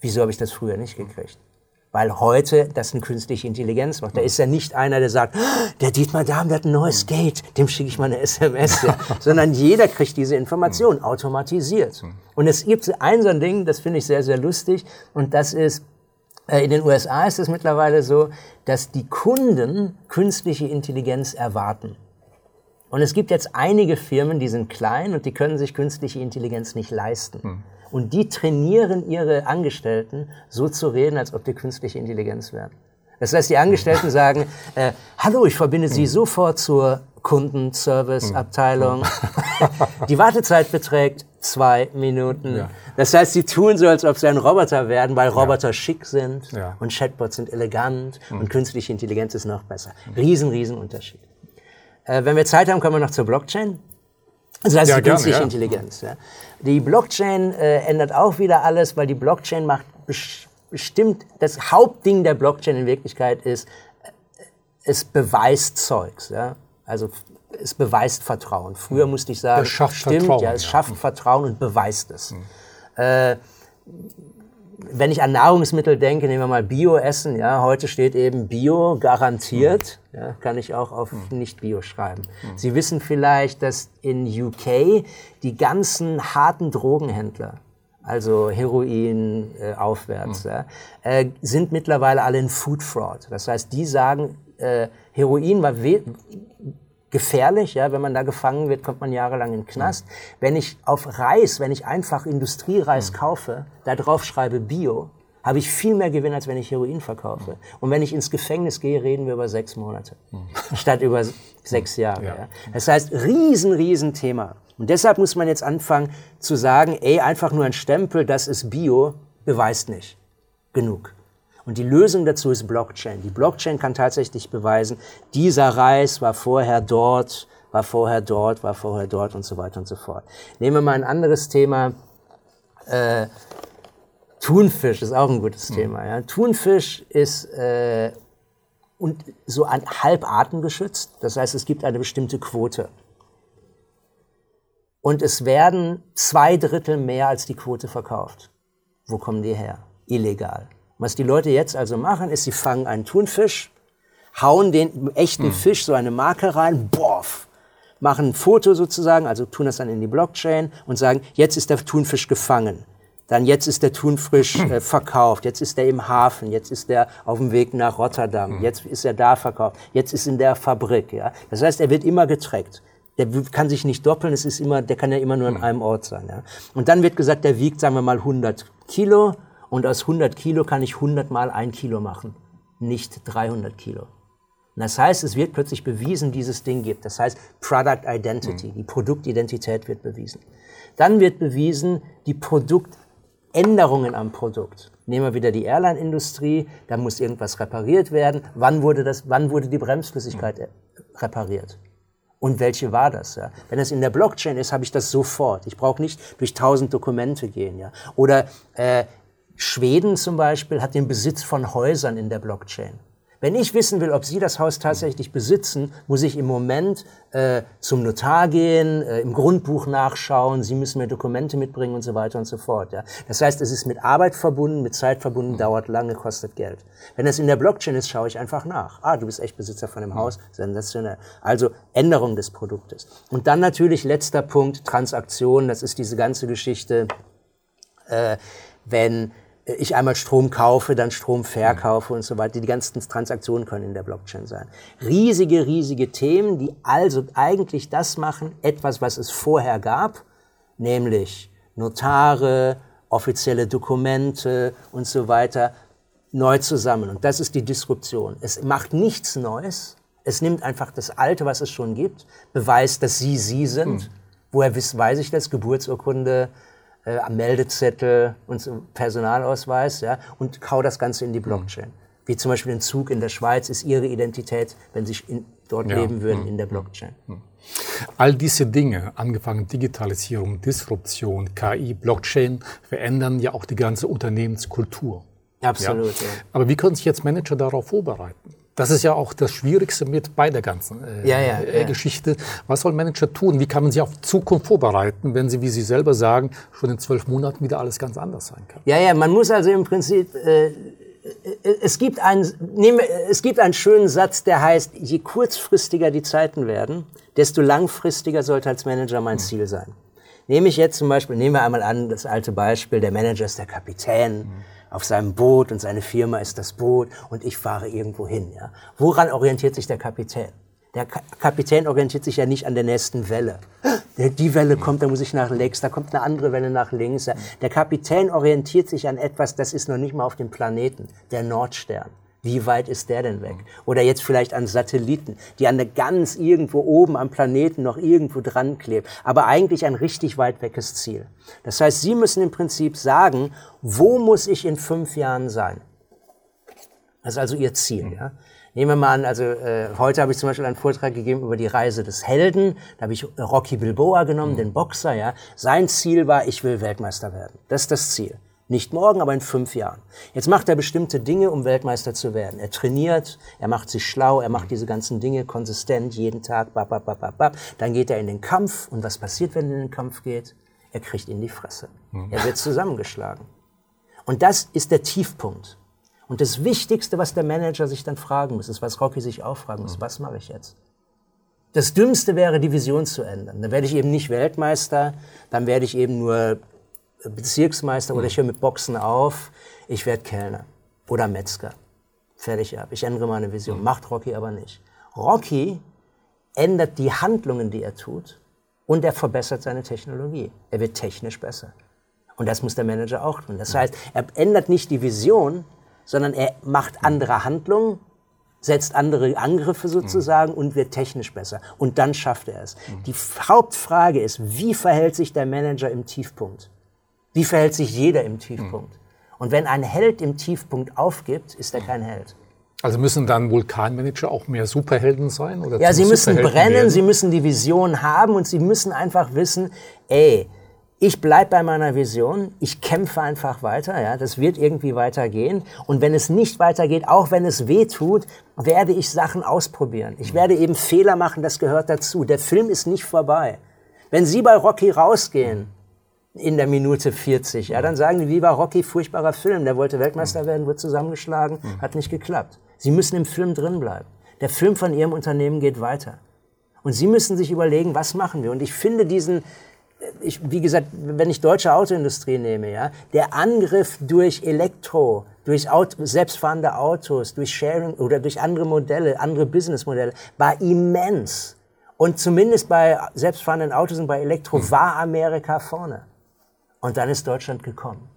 Wieso habe ich das früher nicht gekriegt? Weil heute das eine künstliche Intelligenz macht. Da ist ja nicht einer, der sagt, der Dietmar Dahm, der hat ein neues Gate, dem schicke ich mal eine SMS. Ja. Sondern jeder kriegt diese Information automatisiert. Und es gibt ein so ein Ding, das finde ich sehr, sehr lustig. Und das ist, äh, in den USA ist es mittlerweile so, dass die Kunden künstliche Intelligenz erwarten. Und es gibt jetzt einige Firmen, die sind klein und die können sich künstliche Intelligenz nicht leisten. Hm. Und die trainieren ihre Angestellten, so zu reden, als ob die künstliche Intelligenz wären. Das heißt, die Angestellten sagen, äh, hallo, ich verbinde Sie sofort zur Kundenservice-Abteilung. die Wartezeit beträgt zwei Minuten. Ja. Das heißt, sie tun so, als ob sie ein Roboter werden, weil Roboter ja. schick sind ja. und Chatbots sind elegant mhm. und künstliche Intelligenz ist noch besser. Riesen, riesen Unterschied. Äh, wenn wir Zeit haben, kommen wir noch zur Blockchain. Also das ist die künstliche gerne, Intelligenz. Ja. Die Blockchain äh, ändert auch wieder alles, weil die Blockchain macht bestimmt, das Hauptding der Blockchain in Wirklichkeit ist, äh, es beweist Zeugs. Ja. Also es beweist Vertrauen. Früher musste ich sagen, es schafft stimmt, Vertrauen, ja, es schafft Vertrauen und beweist es. Mhm. Äh, wenn ich an Nahrungsmittel denke, nehmen wir mal Bio-Essen, ja, heute steht eben Bio garantiert, mhm. ja, kann ich auch auf mhm. nicht Bio schreiben. Mhm. Sie wissen vielleicht, dass in UK die ganzen harten Drogenhändler, also Heroin äh, aufwärts, mhm. ja, äh, sind mittlerweile alle in Food Fraud. Das heißt, die sagen, äh, Heroin war gefährlich, ja, wenn man da gefangen wird, kommt man jahrelang in den Knast. Mhm. Wenn ich auf Reis, wenn ich einfach Industriereis mhm. kaufe, da drauf schreibe Bio, habe ich viel mehr Gewinn, als wenn ich Heroin verkaufe. Mhm. Und wenn ich ins Gefängnis gehe, reden wir über sechs Monate, mhm. statt über sechs Jahre. Ja. Ja. Das heißt, riesen, riesen Thema. Und deshalb muss man jetzt anfangen zu sagen, ey, einfach nur ein Stempel, das ist Bio, beweist nicht genug. Und die Lösung dazu ist Blockchain. Die Blockchain kann tatsächlich beweisen, dieser Reis war vorher dort, war vorher dort, war vorher dort und so weiter und so fort. Nehmen wir mal ein anderes Thema. Äh, Thunfisch ist auch ein gutes mhm. Thema. Ja. Thunfisch ist äh, und so ein halb artengeschützt. Das heißt, es gibt eine bestimmte Quote. Und es werden zwei Drittel mehr als die Quote verkauft. Wo kommen die her? Illegal. Was die Leute jetzt also machen, ist, sie fangen einen Thunfisch, hauen den echten mhm. Fisch so eine Marke rein, boff, machen ein Foto sozusagen, also tun das dann in die Blockchain und sagen, jetzt ist der Thunfisch gefangen. Dann jetzt ist der Thunfisch äh, verkauft, jetzt ist er im Hafen, jetzt ist er auf dem Weg nach Rotterdam, mhm. jetzt ist er da verkauft, jetzt ist in der Fabrik. Ja? Das heißt, er wird immer getrackt. Der kann sich nicht doppeln, es ist immer, der kann ja immer nur an mhm. einem Ort sein. Ja? Und dann wird gesagt, der wiegt, sagen wir mal, 100 Kilo und aus 100 Kilo kann ich 100 mal ein Kilo machen, nicht 300 Kilo. Und das heißt, es wird plötzlich bewiesen, dieses Ding gibt. Das heißt, Product Identity, mhm. die Produktidentität wird bewiesen. Dann wird bewiesen, die Produktänderungen am Produkt. Nehmen wir wieder die Airline-Industrie, da muss irgendwas repariert werden. Wann wurde, das, wann wurde die Bremsflüssigkeit mhm. repariert? Und welche war das? Ja? Wenn es in der Blockchain ist, habe ich das sofort. Ich brauche nicht durch tausend Dokumente gehen. Ja? Oder äh, Schweden zum Beispiel hat den Besitz von Häusern in der Blockchain. Wenn ich wissen will, ob Sie das Haus tatsächlich besitzen, muss ich im Moment äh, zum Notar gehen, äh, im Grundbuch nachschauen, Sie müssen mir Dokumente mitbringen und so weiter und so fort. Ja. Das heißt, es ist mit Arbeit verbunden, mit Zeit verbunden, dauert lange, kostet Geld. Wenn es in der Blockchain ist, schaue ich einfach nach. Ah, du bist echt Besitzer von dem Haus, sensationell. Also Änderung des Produktes. Und dann natürlich letzter Punkt, Transaktion, das ist diese ganze Geschichte, äh, wenn ich einmal Strom kaufe, dann Strom verkaufe und so weiter. Die ganzen Transaktionen können in der Blockchain sein. Riesige, riesige Themen, die also eigentlich das machen, etwas, was es vorher gab, nämlich Notare, offizielle Dokumente und so weiter, neu zusammen. Und das ist die Disruption. Es macht nichts Neues. Es nimmt einfach das Alte, was es schon gibt, beweist, dass Sie Sie sind. Hm. Woher weiß ich das? Geburtsurkunde, äh, Meldezettel und so Personalausweis, ja, und kau das Ganze in die Blockchain. Mhm. Wie zum Beispiel ein Zug in der Schweiz ist ihre Identität, wenn sie in, dort ja. leben würden, mhm. in der Blockchain. Mhm. All diese Dinge, angefangen Digitalisierung, Disruption, KI, Blockchain, verändern ja auch die ganze Unternehmenskultur. Absolut. Ja. Ja. Aber wie können sich jetzt Manager darauf vorbereiten? Das ist ja auch das Schwierigste mit bei der ganzen äh, ja, ja, äh, Geschichte. Was soll Manager tun? Wie kann man sich auf Zukunft vorbereiten, wenn sie, wie Sie selber sagen, schon in zwölf Monaten wieder alles ganz anders sein kann? Ja, ja, man muss also im Prinzip, äh, es, gibt einen, nehmen, es gibt einen schönen Satz, der heißt, je kurzfristiger die Zeiten werden, desto langfristiger sollte als Manager mein mhm. Ziel sein. Nehme ich jetzt zum Beispiel, nehmen wir einmal an, das alte Beispiel, der Manager ist der Kapitän. Mhm auf seinem Boot und seine Firma ist das Boot und ich fahre irgendwo hin. Ja? Woran orientiert sich der Kapitän? Der Ka Kapitän orientiert sich ja nicht an der nächsten Welle. Die Welle kommt, da muss ich nach links, da kommt eine andere Welle nach links. Der Kapitän orientiert sich an etwas, das ist noch nicht mal auf dem Planeten, der Nordstern. Wie weit ist der denn weg? Oder jetzt vielleicht an Satelliten, die an der ganz irgendwo oben am Planeten noch irgendwo dran kleben, aber eigentlich ein richtig weit weges Ziel. Das heißt, Sie müssen im Prinzip sagen, wo muss ich in fünf Jahren sein? Das ist also Ihr Ziel. Ja? Nehmen wir mal an, also äh, heute habe ich zum Beispiel einen Vortrag gegeben über die Reise des Helden. Da habe ich Rocky Bilboa genommen, mhm. den Boxer. Ja, sein Ziel war, ich will Weltmeister werden. Das ist das Ziel. Nicht morgen, aber in fünf Jahren. Jetzt macht er bestimmte Dinge, um Weltmeister zu werden. Er trainiert, er macht sich schlau, er macht diese ganzen Dinge konsistent, jeden Tag, bap, bap, bap, bap. Dann geht er in den Kampf. Und was passiert, wenn er in den Kampf geht? Er kriegt in die Fresse. Hm. Er wird zusammengeschlagen. Und das ist der Tiefpunkt. Und das Wichtigste, was der Manager sich dann fragen muss, ist, was Rocky sich auch fragen muss, hm. was mache ich jetzt? Das Dümmste wäre, die Vision zu ändern. Dann werde ich eben nicht Weltmeister, dann werde ich eben nur Bezirksmeister oder ich höre mit Boxen auf, ich werde Kellner oder Metzger. Fertig ab. Ich ändere meine Vision. Macht Rocky aber nicht. Rocky ändert die Handlungen, die er tut und er verbessert seine Technologie. Er wird technisch besser. Und das muss der Manager auch tun. Das heißt, er ändert nicht die Vision, sondern er macht andere Handlungen, setzt andere Angriffe sozusagen und wird technisch besser. Und dann schafft er es. Die Hauptfrage ist, wie verhält sich der Manager im Tiefpunkt? Wie verhält sich jeder im Tiefpunkt? Und wenn ein Held im Tiefpunkt aufgibt, ist er kein Held. Also müssen dann Vulkanmanager auch mehr Superhelden sein? Oder ja, sie müssen brennen, werden? sie müssen die Vision haben und sie müssen einfach wissen, ey, ich bleib bei meiner Vision, ich kämpfe einfach weiter, ja, das wird irgendwie weitergehen. Und wenn es nicht weitergeht, auch wenn es weh tut, werde ich Sachen ausprobieren. Ich werde eben Fehler machen, das gehört dazu. Der Film ist nicht vorbei. Wenn Sie bei Rocky rausgehen, in der Minute 40. Ja, dann sagen die, wie war Rocky, furchtbarer Film. Der wollte Weltmeister werden, wurde zusammengeschlagen, hat nicht geklappt. Sie müssen im Film drin bleiben. Der Film von Ihrem Unternehmen geht weiter. Und Sie müssen sich überlegen, was machen wir? Und ich finde diesen, ich, wie gesagt, wenn ich deutsche Autoindustrie nehme, ja, der Angriff durch Elektro, durch Auto, selbstfahrende Autos, durch Sharing oder durch andere Modelle, andere Businessmodelle, war immens. Und zumindest bei selbstfahrenden Autos und bei Elektro hm. war Amerika vorne. Und dann ist Deutschland gekommen.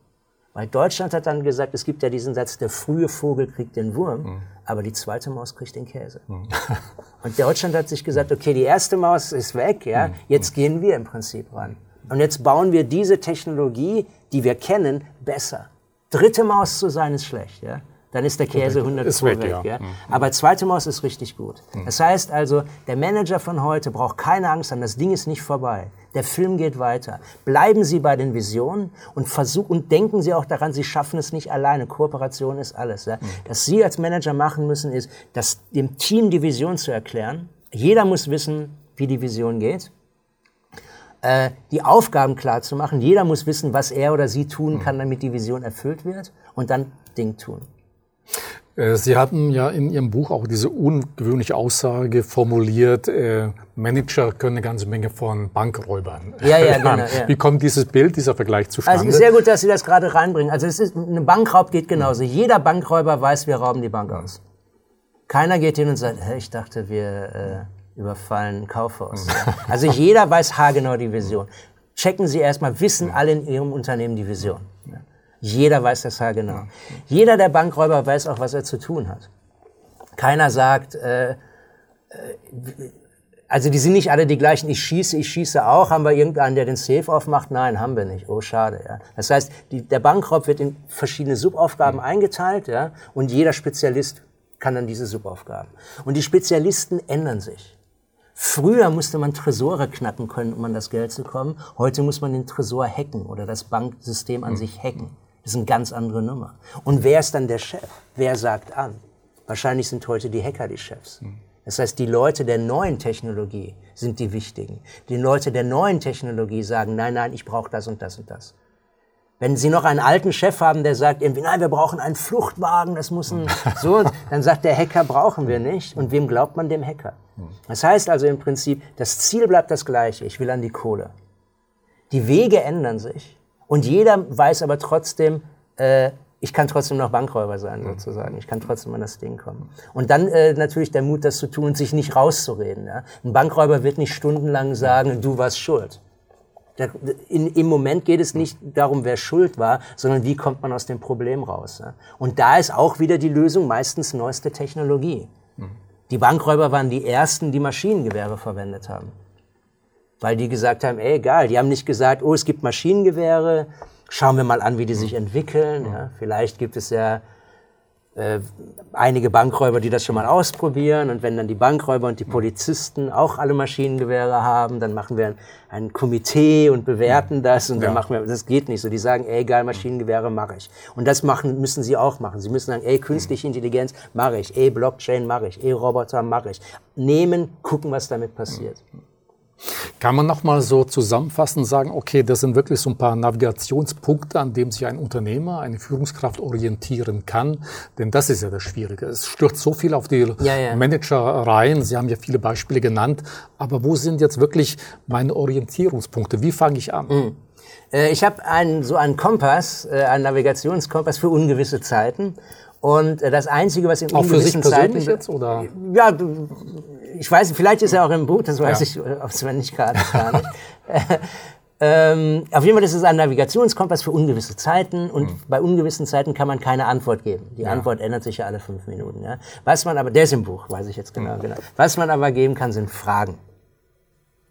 Weil Deutschland hat dann gesagt, es gibt ja diesen Satz, der frühe Vogel kriegt den Wurm, mhm. aber die zweite Maus kriegt den Käse. Mhm. Und Deutschland hat sich gesagt, okay, die erste Maus ist weg, ja, mhm. jetzt gehen wir im Prinzip ran. Und jetzt bauen wir diese Technologie, die wir kennen, besser. Dritte Maus zu sein ist schlecht, ja dann ist der Käse 100 ist weg. ja. ja. Mhm. Aber zweite Maus ist richtig gut. Mhm. Das heißt also, der Manager von heute braucht keine Angst haben, das Ding ist nicht vorbei. Der Film geht weiter. Bleiben Sie bei den Visionen und versuchen und denken Sie auch daran, Sie schaffen es nicht alleine. Kooperation ist alles. Ja. Mhm. Was Sie als Manager machen müssen, ist, das, dem Team die Vision zu erklären. Jeder muss wissen, wie die Vision geht äh, die Aufgaben klar zu machen. Jeder muss wissen, was er oder sie tun kann, damit die Vision erfüllt wird und dann Ding tun. Äh, Sie hatten ja in Ihrem Buch auch diese ungewöhnliche Aussage formuliert, äh, Manager können eine ganze Menge von Bankräubern. Ja, ja, genau. Ja. Wie kommt dieses Bild, dieser Vergleich zustande? Also sehr gut, dass Sie das gerade reinbringen. Also es ist, ein Bankraub geht genauso. Jeder Bankräuber weiß, wir rauben die Bank aus. Keiner geht hin und sagt, hey, ich dachte, wir äh, überfallen ein Kaufhaus. also jeder weiß haargenau die Vision. Checken Sie erstmal, wissen alle in Ihrem Unternehmen die Vision. Jeder weiß das haargenau. Ja. Jeder der Bankräuber weiß auch, was er zu tun hat. Keiner sagt, äh, äh, also die sind nicht alle die gleichen. Ich schieße, ich schieße auch. Haben wir irgendeinen, der den Safe aufmacht? Nein, haben wir nicht. Oh, schade. Ja. Das heißt, die, der Bankraub wird in verschiedene Subaufgaben mhm. eingeteilt, ja, und jeder Spezialist kann dann diese Subaufgaben. Und die Spezialisten ändern sich. Früher musste man Tresore knacken können, um an das Geld zu kommen. Heute muss man den Tresor hacken oder das Banksystem an mhm. sich hacken. Das ist eine ganz andere Nummer. Und wer ist dann der Chef? Wer sagt an? Wahrscheinlich sind heute die Hacker die Chefs. Das heißt, die Leute der neuen Technologie sind die wichtigen. Die Leute der neuen Technologie sagen, nein, nein, ich brauche das und das und das. Wenn Sie noch einen alten Chef haben, der sagt irgendwie, nein, wir brauchen einen Fluchtwagen, das muss ein, so, dann sagt der Hacker, brauchen wir nicht. Und wem glaubt man dem Hacker? Das heißt also im Prinzip, das Ziel bleibt das gleiche. Ich will an die Kohle. Die Wege ändern sich. Und jeder weiß aber trotzdem, äh, ich kann trotzdem noch Bankräuber sein, mhm. sozusagen. Ich kann trotzdem an das Ding kommen. Und dann äh, natürlich der Mut, das zu tun und sich nicht rauszureden. Ja? Ein Bankräuber wird nicht stundenlang sagen, du warst schuld. Der, in, Im Moment geht es nicht darum, wer schuld war, sondern wie kommt man aus dem Problem raus. Ja? Und da ist auch wieder die Lösung meistens neueste Technologie. Mhm. Die Bankräuber waren die ersten, die Maschinengewehre verwendet haben weil die gesagt haben, ey, egal, die haben nicht gesagt, oh, es gibt Maschinengewehre, schauen wir mal an, wie die sich entwickeln. Ja, vielleicht gibt es ja äh, einige Bankräuber, die das schon mal ausprobieren. Und wenn dann die Bankräuber und die Polizisten auch alle Maschinengewehre haben, dann machen wir ein, ein Komitee und bewerten das. Und dann ja. machen wir, das geht nicht so. Die sagen, ey, egal, Maschinengewehre mache ich. Und das machen, müssen sie auch machen. Sie müssen sagen, ey, künstliche Intelligenz mache ich, ey, Blockchain mache ich, ey, Roboter mache ich. Nehmen, gucken, was damit passiert. Kann man nochmal so zusammenfassen und sagen, okay, das sind wirklich so ein paar Navigationspunkte, an denen sich ein Unternehmer, eine Führungskraft orientieren kann? Denn das ist ja das Schwierige. Es stürzt so viel auf die ja, ja. Manager rein. Sie haben ja viele Beispiele genannt. Aber wo sind jetzt wirklich meine Orientierungspunkte? Wie fange ich an? Mhm. Ich habe einen, so einen Kompass, äh, einen Navigationskompass für ungewisse Zeiten. Und äh, das Einzige, was in auch ungewissen Zeiten... Jetzt, oder? Ja, ich weiß, vielleicht ist er auch im Buch, das weiß ja. ich auswendig gerade gar nicht. ähm, auf jeden Fall ist es ein Navigationskompass für ungewisse Zeiten und mhm. bei ungewissen Zeiten kann man keine Antwort geben. Die ja. Antwort ändert sich ja alle fünf Minuten. Ja? Was man aber, der ist im Buch, weiß ich jetzt genau, mhm. genau. Was man aber geben kann, sind Fragen.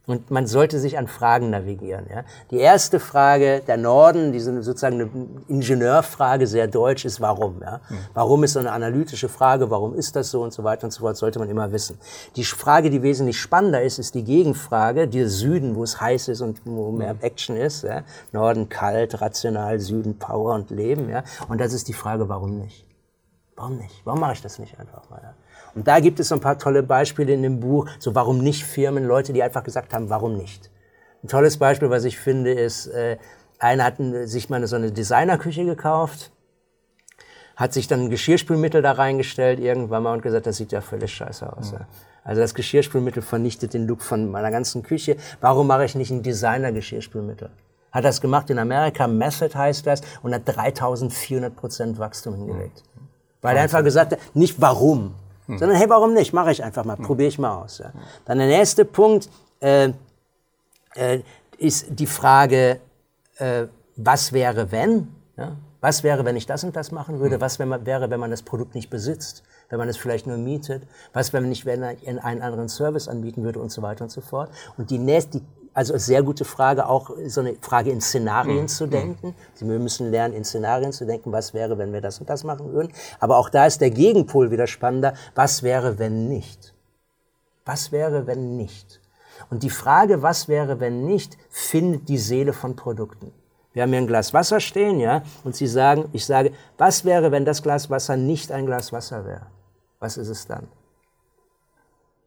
Und man sollte sich an Fragen navigieren. Ja? Die erste Frage, der Norden, diese sozusagen eine Ingenieurfrage, sehr deutsch, ist warum. Ja? Warum ist so eine analytische Frage, warum ist das so und so weiter und so fort, sollte man immer wissen. Die Frage, die wesentlich spannender ist, ist die Gegenfrage, der Süden, wo es heiß ist und wo mehr Action ist. Ja? Norden kalt, rational, Süden Power und Leben. Ja? Und das ist die Frage, warum nicht? Warum nicht? Warum mache ich das nicht einfach mal? Ja? Und da gibt es so ein paar tolle Beispiele in dem Buch, so warum nicht Firmen, Leute, die einfach gesagt haben, warum nicht. Ein tolles Beispiel, was ich finde, ist, äh, einer hat sich mal so eine Designerküche gekauft, hat sich dann ein Geschirrspülmittel da reingestellt irgendwann mal und gesagt, das sieht ja völlig scheiße aus. Mhm. Ja. Also das Geschirrspülmittel vernichtet den Look von meiner ganzen Küche. Warum mache ich nicht ein Designer-Geschirrspülmittel? Hat das gemacht in Amerika, Method heißt das, und hat 3400 Prozent Wachstum hingelegt. Mhm. Weil er einfach gesagt hat, nicht warum, hm. Sondern hey, warum nicht? Mache ich einfach mal, hm. probiere ich mal aus. Ja. Dann der nächste Punkt äh, äh, ist die Frage, äh, was wäre wenn? Ja? Was wäre, wenn ich das und das machen würde? Hm. Was wäre, wenn man das Produkt nicht besitzt? Wenn man es vielleicht nur mietet? Was, wenn nicht wenn einen anderen Service anbieten würde und so weiter und so fort? Und die nächste, die also sehr gute Frage, auch so eine Frage in Szenarien mhm. zu denken. Sie müssen lernen, in Szenarien zu denken, was wäre, wenn wir das und das machen würden. Aber auch da ist der Gegenpol wieder spannender. Was wäre, wenn nicht? Was wäre, wenn nicht? Und die Frage, was wäre, wenn nicht, findet die Seele von Produkten. Wir haben hier ein Glas Wasser stehen, ja, und Sie sagen, ich sage, was wäre, wenn das Glas Wasser nicht ein Glas Wasser wäre? Was ist es dann?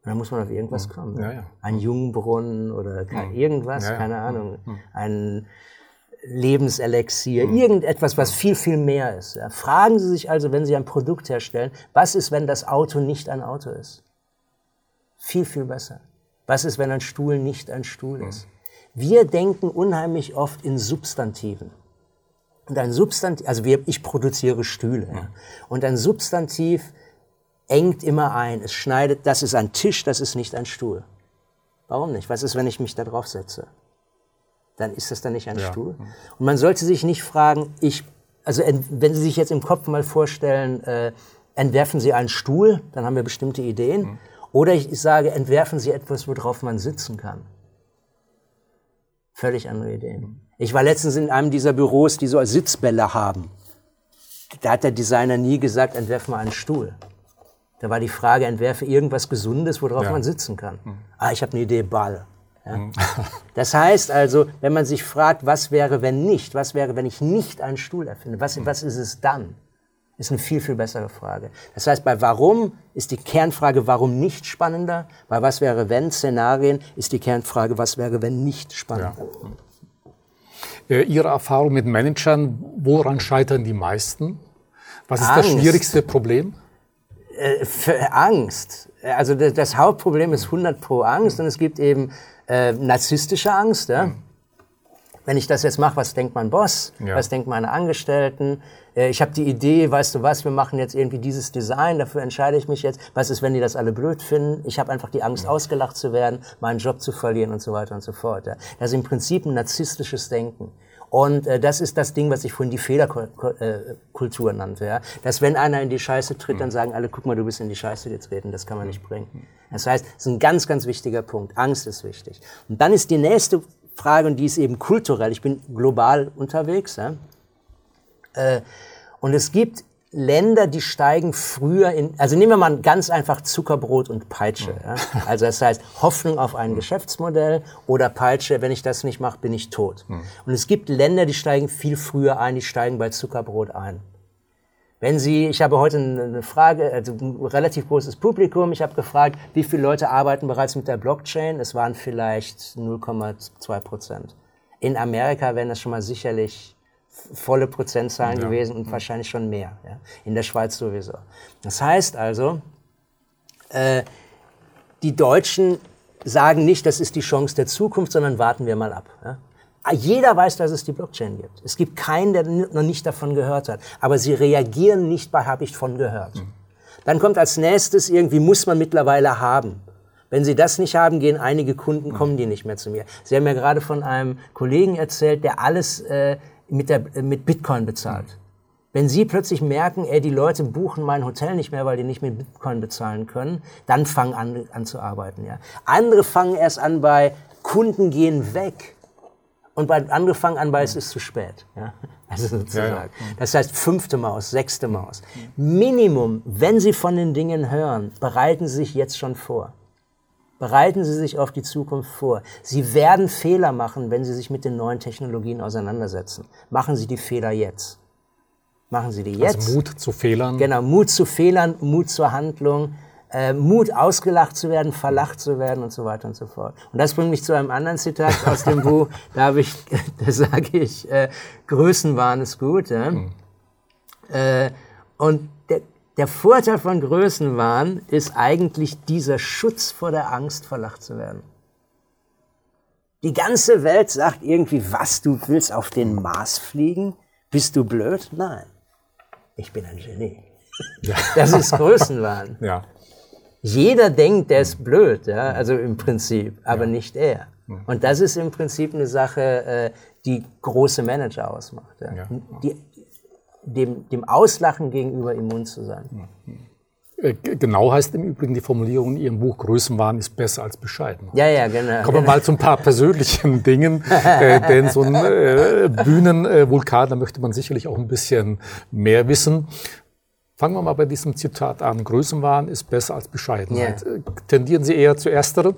Und dann muss man auf irgendwas kommen. Ja, ja. Ein Jungbrunnen oder irgendwas, keine Ahnung. Ein Lebenselixier, irgendetwas, was viel, viel mehr ist. Ja. Fragen Sie sich also, wenn Sie ein Produkt herstellen, was ist, wenn das Auto nicht ein Auto ist? Viel, viel besser. Was ist, wenn ein Stuhl nicht ein Stuhl ist? Wir denken unheimlich oft in Substantiven. Und ein Substantiv, also wir, ich produziere Stühle. Ja. Und ein Substantiv engt immer ein. Es schneidet, das ist ein Tisch, das ist nicht ein Stuhl. Warum nicht? Was ist, wenn ich mich da drauf setze? Dann ist das dann nicht ein ja. Stuhl. Und man sollte sich nicht fragen, ich, also wenn Sie sich jetzt im Kopf mal vorstellen, äh, entwerfen Sie einen Stuhl, dann haben wir bestimmte Ideen. Mhm. Oder ich, ich sage, entwerfen Sie etwas, worauf man sitzen kann. Völlig andere Ideen. Ich war letztens in einem dieser Büros, die so Sitzbälle haben. Da hat der Designer nie gesagt, entwerf mal einen Stuhl. Da war die Frage, entwerfe irgendwas Gesundes, worauf ja. man sitzen kann. Mhm. Ah, ich habe eine Idee, Ball. Ja. Mhm. Das heißt also, wenn man sich fragt, was wäre, wenn nicht, was wäre, wenn ich nicht einen Stuhl erfinde, was, mhm. was ist es dann? Ist eine viel, viel bessere Frage. Das heißt, bei Warum ist die Kernfrage, warum nicht spannender? Bei Was wäre, wenn Szenarien ist die Kernfrage, was wäre, wenn nicht spannender? Ja. Äh, Ihre Erfahrung mit Managern, woran scheitern die meisten? Was ist Angst. das schwierigste Problem? Äh, für Angst. Also das, das, Hauptproblem ist 100 pro Angst und es gibt eben äh, narzisstische Angst. Ja? Wenn ich das jetzt mache, was denkt mein Boss? Ja. Was denken meine Angestellten? Äh, ich habe die Idee, weißt du was, wir machen jetzt irgendwie dieses Design, dafür entscheide ich mich jetzt. Was ist, wenn die das alle blöd finden? Ich habe einfach die Angst, ausgelacht zu werden, meinen Job zu verlieren und so weiter und so fort. Ja? Das ist im Prinzip ein narzisstisches Denken. Und äh, das ist das Ding, was ich vorhin die Fehlerkultur nannte. Ja? Dass wenn einer in die Scheiße tritt, dann sagen alle, guck mal, du bist in die Scheiße getreten, das kann man nicht bringen. Das heißt, es ist ein ganz, ganz wichtiger Punkt. Angst ist wichtig. Und dann ist die nächste Frage, und die ist eben kulturell, ich bin global unterwegs, ja? äh, und es gibt Länder, die steigen früher in, also nehmen wir mal ganz einfach Zuckerbrot und Peitsche. Ja? Also das heißt Hoffnung auf ein Geschäftsmodell oder Peitsche, wenn ich das nicht mache, bin ich tot. Und es gibt Länder, die steigen viel früher ein, die steigen bei Zuckerbrot ein. Wenn Sie, ich habe heute eine Frage, also ein relativ großes Publikum, ich habe gefragt, wie viele Leute arbeiten bereits mit der Blockchain? Es waren vielleicht 0,2 Prozent. In Amerika wären das schon mal sicherlich volle Prozentzahlen ja. gewesen und wahrscheinlich schon mehr. Ja? In der Schweiz sowieso. Das heißt also, äh, die Deutschen sagen nicht, das ist die Chance der Zukunft, sondern warten wir mal ab. Ja? Jeder weiß, dass es die Blockchain gibt. Es gibt keinen, der noch nicht davon gehört hat. Aber sie reagieren nicht bei habe ich von gehört. Mhm. Dann kommt als nächstes irgendwie, muss man mittlerweile haben. Wenn Sie das nicht haben, gehen einige Kunden, kommen die nicht mehr zu mir. Sie haben ja gerade von einem Kollegen erzählt, der alles äh, mit, der, mit Bitcoin bezahlt. Wenn Sie plötzlich merken, ey, die Leute buchen mein Hotel nicht mehr, weil die nicht mit Bitcoin bezahlen können, dann fangen an, an zu arbeiten. Ja. Andere fangen erst an bei Kunden gehen weg. Und bei andere fangen an bei es ist zu spät. Ja. Also sozusagen. Ja, ja. Das heißt fünfte Maus, sechste Maus. Minimum, wenn Sie von den Dingen hören, bereiten Sie sich jetzt schon vor. Bereiten Sie sich auf die Zukunft vor. Sie werden Fehler machen, wenn Sie sich mit den neuen Technologien auseinandersetzen. Machen Sie die Fehler jetzt. Machen Sie die also jetzt. Also Mut zu Fehlern. Genau, Mut zu Fehlern, Mut zur Handlung, äh, Mut ausgelacht zu werden, verlacht zu werden und so weiter und so fort. Und das bringt mich zu einem anderen Zitat aus dem Buch. Da habe ich, da sage ich, äh, Größenwahn ist gut. Ja? Mhm. Äh, und der Vorteil von Größenwahn ist eigentlich dieser Schutz vor der Angst, verlacht zu werden. Die ganze Welt sagt irgendwie, was, du willst auf den Mars fliegen? Bist du blöd? Nein. Ich bin ein Genie. Ja. Das ist Größenwahn. Ja. Jeder denkt, der ist blöd, ja, also im Prinzip, aber ja. nicht er. Und das ist im Prinzip eine Sache, äh, die große Manager ausmacht. Die dem, dem Auslachen gegenüber immun zu sein. Äh, genau heißt im Übrigen die Formulierung in Ihrem Buch, Größenwahn ist besser als bescheiden. Ja, ja, genau. Kommen wir mal zu ein paar persönlichen Dingen, äh, denn so ein äh, Bühnenvulkan, da möchte man sicherlich auch ein bisschen mehr wissen. Fangen wir mal bei diesem Zitat an. Größenwahn ist besser als Bescheidenheit. Yeah. Tendieren Sie eher zu ersteren?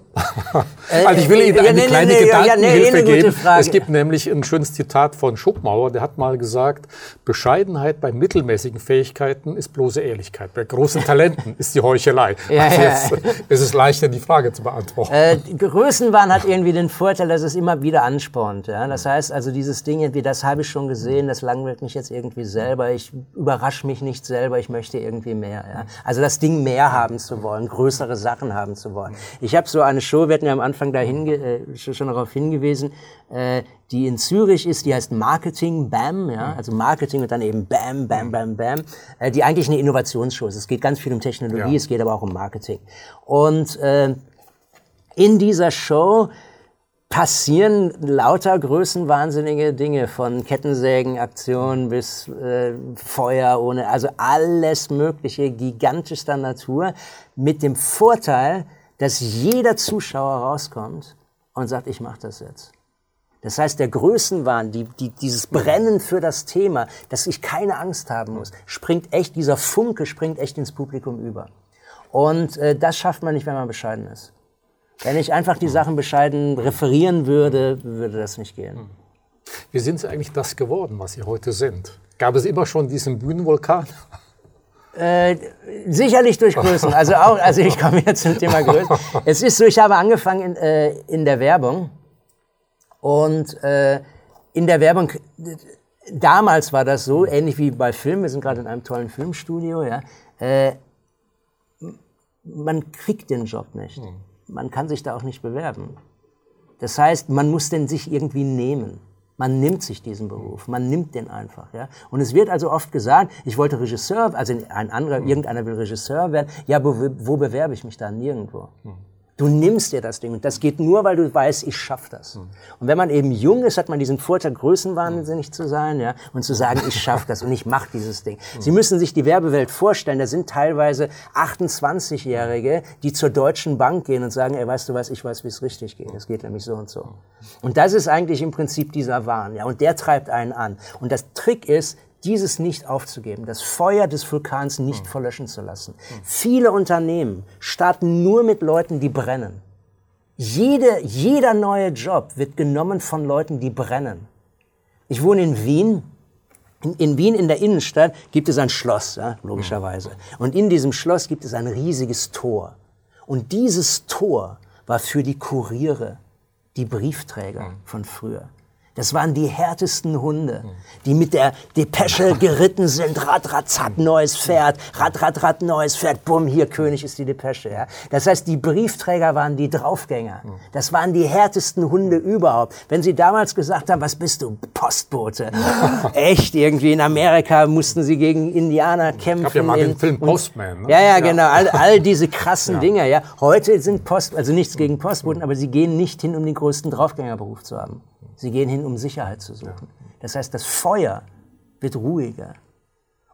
Äh, also ich will Ihnen eine nee, kleine nee, Gedankenhilfe ja, nee, geben. Es gibt nämlich ein schönes Zitat von Schopenhauer, der hat mal gesagt, Bescheidenheit bei mittelmäßigen Fähigkeiten ist bloße Ehrlichkeit. Bei großen Talenten ist die Heuchelei. ja, also jetzt ja. ist es leichter, die Frage zu beantworten. Äh, Größenwahn hat irgendwie den Vorteil, dass es immer wieder anspornt. Ja? Das heißt also, dieses Ding, irgendwie, das habe ich schon gesehen, das langweilt mich jetzt irgendwie selber, ich überrasche mich nicht selber, ich möchte irgendwie mehr. Ja? Also das Ding mehr haben zu wollen, größere Sachen haben zu wollen. Ich habe so eine Show, wir hatten ja am Anfang dahin, äh, schon darauf hingewiesen, äh, die in Zürich ist, die heißt Marketing Bam, ja, also Marketing und dann eben Bam, Bam, Bam, Bam, äh, die eigentlich eine Innovationsshow ist. Es geht ganz viel um Technologie, ja. es geht aber auch um Marketing. Und äh, in dieser Show passieren lauter größenwahnsinnige Dinge, von Kettensägenaktionen bis äh, Feuer ohne, also alles mögliche gigantischster Natur, mit dem Vorteil, dass jeder Zuschauer rauskommt und sagt, ich mache das jetzt. Das heißt, der Größenwahn, die, die, dieses Brennen für das Thema, dass ich keine Angst haben muss, springt echt, dieser Funke springt echt ins Publikum über. Und äh, das schafft man nicht, wenn man bescheiden ist. Wenn ich einfach die Sachen bescheiden referieren würde, würde das nicht gehen. Wie sind Sie eigentlich das geworden, was Sie heute sind? Gab es immer schon diesen Bühnenvulkan? Äh, sicherlich durch Größen. Also auch, also ich komme jetzt zum Thema Größen. Es ist so, ich habe angefangen in, äh, in der Werbung und äh, in der Werbung. Damals war das so, ähnlich wie bei Filmen. Wir sind gerade in einem tollen Filmstudio. Ja, äh, man kriegt den Job nicht. Hm man kann sich da auch nicht bewerben. Das heißt, man muss den sich irgendwie nehmen. Man nimmt sich diesen Beruf, man nimmt den einfach. Ja? Und es wird also oft gesagt, ich wollte Regisseur, also ein anderer, irgendeiner will Regisseur werden. Ja, wo, wo bewerbe ich mich da? Nirgendwo. Hm. Du nimmst dir das Ding und das geht nur, weil du weißt, ich schaff das. Mhm. Und wenn man eben jung ist, hat man diesen Vorteil, größenwahnsinnig zu sein ja, und zu sagen, ich schaff das und ich mache dieses Ding. Mhm. Sie müssen sich die Werbewelt vorstellen, da sind teilweise 28-Jährige, die zur Deutschen Bank gehen und sagen, ey, weißt du was, ich weiß, wie es richtig geht. Es geht nämlich so und so. Und das ist eigentlich im Prinzip dieser Wahn. Ja, und der treibt einen an. Und das Trick ist, dieses nicht aufzugeben, das Feuer des Vulkans nicht mhm. verlöschen zu lassen. Mhm. Viele Unternehmen starten nur mit Leuten, die brennen. Jede, jeder neue Job wird genommen von Leuten, die brennen. Ich wohne in Wien. In, in Wien in der Innenstadt gibt es ein Schloss, ja, logischerweise. Und in diesem Schloss gibt es ein riesiges Tor. Und dieses Tor war für die Kuriere, die Briefträger von früher. Das waren die härtesten Hunde, die mit der Depesche geritten sind. Rat, rat, zack, neues Pferd. Rat, rat, rat, neues Pferd. Bumm, hier König ist die Depesche. Ja. Das heißt, die Briefträger waren die Draufgänger. Das waren die härtesten Hunde überhaupt. Wenn sie damals gesagt haben, was bist du? Postbote. Echt, irgendwie in Amerika mussten sie gegen Indianer kämpfen. Ich habe ja mal den Film Postman. Ne? Ja, ja, genau. All, all diese krassen ja. Dinge. Ja. Heute sind Post, also nichts gegen Postboten, aber sie gehen nicht hin, um den größten Draufgängerberuf zu haben. Sie gehen hin, um Sicherheit zu suchen. Das heißt, das Feuer wird ruhiger.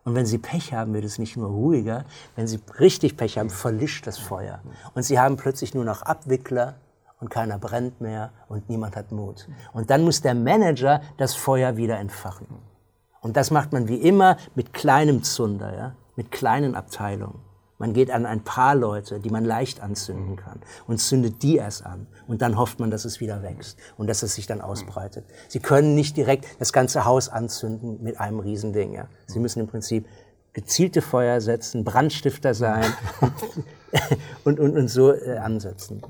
Und wenn Sie Pech haben, wird es nicht nur ruhiger. Wenn Sie richtig Pech haben, verlischt das Feuer. Und Sie haben plötzlich nur noch Abwickler und keiner brennt mehr und niemand hat Mut. Und dann muss der Manager das Feuer wieder entfachen. Und das macht man wie immer mit kleinem Zunder, ja? mit kleinen Abteilungen. Man geht an ein paar Leute, die man leicht anzünden kann und zündet die erst an. Und dann hofft man, dass es wieder wächst und dass es sich dann ausbreitet. Sie können nicht direkt das ganze Haus anzünden mit einem Riesending. Ja. Sie müssen im Prinzip gezielte Feuer setzen, Brandstifter sein und, und, und so äh, ansetzen.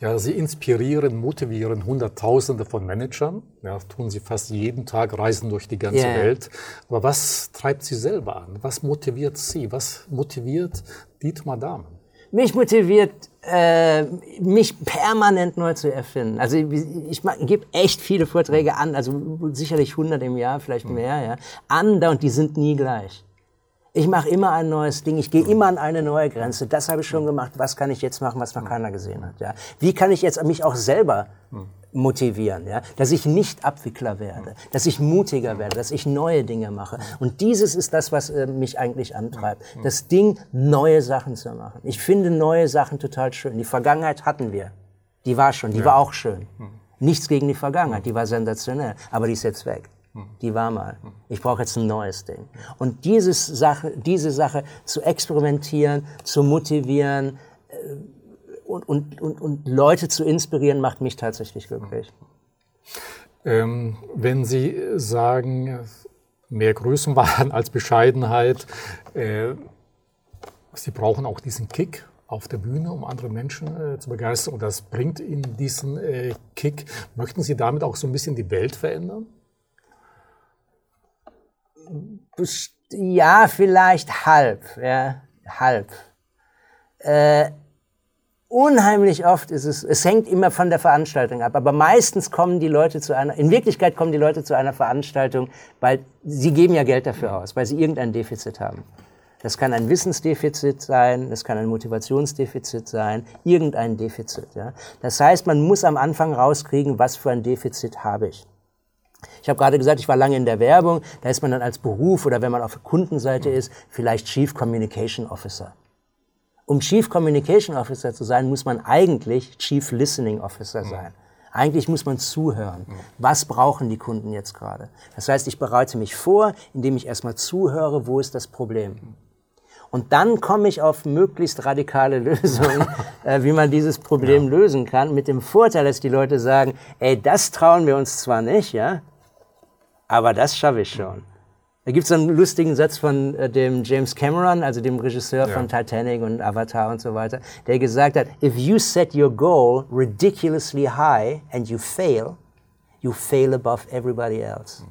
Ja, Sie inspirieren, motivieren Hunderttausende von Managern. Ja, tun Sie fast jeden Tag, reisen durch die ganze yeah. Welt. Aber was treibt Sie selber an? Was motiviert Sie? Was motiviert Dietmar Dahmen? Mich motiviert, äh, mich permanent neu zu erfinden. Also ich, ich, ich gebe echt viele Vorträge an, also sicherlich 100 im Jahr, vielleicht hm. mehr, ja, an, und die sind nie gleich. Ich mache immer ein neues Ding. Ich gehe immer an eine neue Grenze. Das habe ich schon gemacht. Was kann ich jetzt machen, was noch keiner gesehen hat? Ja? Wie kann ich jetzt mich auch selber motivieren, ja? dass ich nicht Abwickler werde, dass ich mutiger werde, dass ich neue Dinge mache. Und dieses ist das, was äh, mich eigentlich antreibt. Das Ding, neue Sachen zu machen. Ich finde neue Sachen total schön. Die Vergangenheit hatten wir. Die war schon, die ja. war auch schön. Nichts gegen die Vergangenheit, die war sensationell, aber die ist jetzt weg. Die war mal. Ich brauche jetzt ein neues Ding. Und dieses Sache, diese Sache zu experimentieren, zu motivieren äh, und, und, und, und Leute zu inspirieren, macht mich tatsächlich glücklich. Ähm, wenn Sie sagen, mehr Größenwahn als Bescheidenheit, äh, Sie brauchen auch diesen Kick auf der Bühne, um andere Menschen äh, zu begeistern. Und das bringt Ihnen diesen äh, Kick. Möchten Sie damit auch so ein bisschen die Welt verändern? Ja, vielleicht halb. Ja, halb. Äh, unheimlich oft ist es, es hängt immer von der Veranstaltung ab, aber meistens kommen die Leute zu einer, in Wirklichkeit kommen die Leute zu einer Veranstaltung, weil sie geben ja Geld dafür aus, weil sie irgendein Defizit haben. Das kann ein Wissensdefizit sein, das kann ein Motivationsdefizit sein, irgendein Defizit. Ja. Das heißt, man muss am Anfang rauskriegen, was für ein Defizit habe ich. Ich habe gerade gesagt, ich war lange in der Werbung, da ist man dann als Beruf oder wenn man auf der Kundenseite ist, vielleicht Chief Communication Officer. Um Chief Communication Officer zu sein, muss man eigentlich Chief Listening Officer sein. Eigentlich muss man zuhören. Was brauchen die Kunden jetzt gerade? Das heißt, ich bereite mich vor, indem ich erstmal zuhöre, wo ist das Problem? Und dann komme ich auf möglichst radikale Lösungen, äh, wie man dieses Problem ja. lösen kann, mit dem Vorteil, dass die Leute sagen, ey, das trauen wir uns zwar nicht, ja, aber das schaffe ich schon. Da gibt es einen lustigen Satz von äh, dem James Cameron, also dem Regisseur ja. von Titanic und Avatar und so weiter, der gesagt hat, if you set your goal ridiculously high and you fail, you fail above everybody else.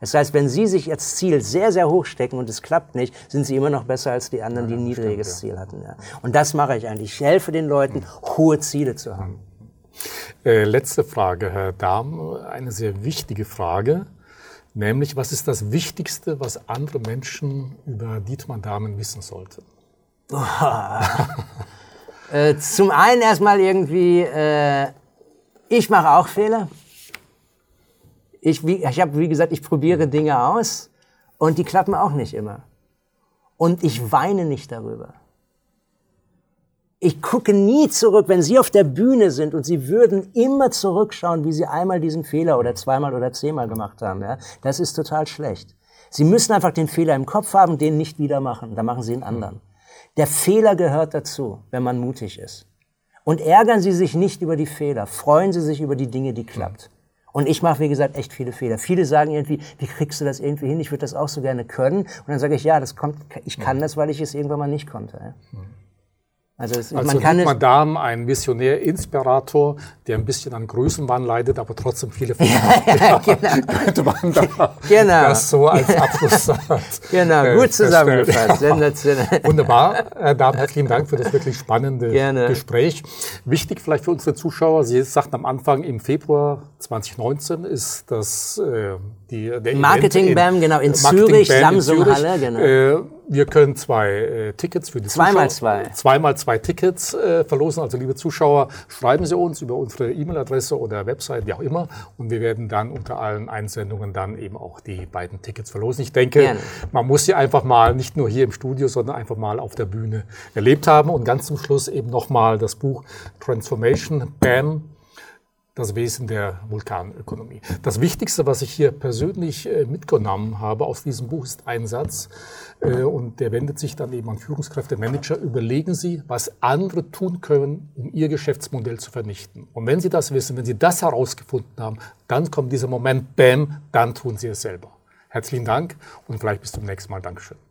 Das heißt, wenn Sie sich als Ziel sehr, sehr hoch stecken und es klappt nicht, sind Sie immer noch besser als die anderen, die ein niedriges Ziel hatten. Ja. Und das mache ich eigentlich. Ich helfe den Leuten, hohe Ziele zu haben. Äh, letzte Frage, Herr Dahm, eine sehr wichtige Frage. Nämlich, was ist das Wichtigste, was andere Menschen über Dietmar Dahmen wissen sollten? äh, zum einen erstmal irgendwie, äh, ich mache auch Fehler. Ich, ich habe, wie gesagt, ich probiere Dinge aus und die klappen auch nicht immer. Und ich weine nicht darüber. Ich gucke nie zurück, wenn Sie auf der Bühne sind und Sie würden immer zurückschauen, wie Sie einmal diesen Fehler oder zweimal oder zehnmal gemacht haben. Ja? Das ist total schlecht. Sie müssen einfach den Fehler im Kopf haben, den nicht wieder machen. Da machen Sie einen anderen. Der Fehler gehört dazu, wenn man mutig ist. Und ärgern Sie sich nicht über die Fehler. Freuen Sie sich über die Dinge, die klappt. Und ich mache, wie gesagt, echt viele Fehler. Viele sagen irgendwie, wie kriegst du das irgendwie hin? Ich würde das auch so gerne können. Und dann sage ich, ja, das kommt, ich kann das, weil ich es irgendwann mal nicht konnte. Ja. Also, es, also man kann Dietmar Dahm, ein Visionär, Inspirator, der ein bisschen an Größenwahn leidet, aber trotzdem viele Fehler ja, genau. man da genau. das so als Abschlusssatz Genau, äh, gut zusammengefasst. Sensationell. Wunderbar. Herr Dahm, herzlichen Dank für das wirklich spannende Gerne. Gespräch. Wichtig vielleicht für unsere Zuschauer, Sie sagten am Anfang, im Februar 2019 ist das äh, die, der Marketing BAM, genau, in Marketing Zürich, Samsung Halle, genau. Äh, wir können zwei äh, Tickets für die Zweimal Zuschauer, zwei. Zweimal zwei Tickets äh, verlosen. Also liebe Zuschauer, schreiben Sie uns über unsere E-Mail-Adresse oder Website, wie auch immer. Und wir werden dann unter allen Einsendungen dann eben auch die beiden Tickets verlosen. Ich denke, Gerne. man muss sie einfach mal nicht nur hier im Studio, sondern einfach mal auf der Bühne erlebt haben. Und ganz zum Schluss eben nochmal das Buch Transformation BAM das Wesen der Vulkanökonomie. Das Wichtigste, was ich hier persönlich äh, mitgenommen habe aus diesem Buch, ist ein Satz, äh, und der wendet sich dann eben an Führungskräfte, Manager. Überlegen Sie, was andere tun können, um Ihr Geschäftsmodell zu vernichten. Und wenn Sie das wissen, wenn Sie das herausgefunden haben, dann kommt dieser Moment, bam, dann tun Sie es selber. Herzlichen Dank und vielleicht bis zum nächsten Mal. Dankeschön.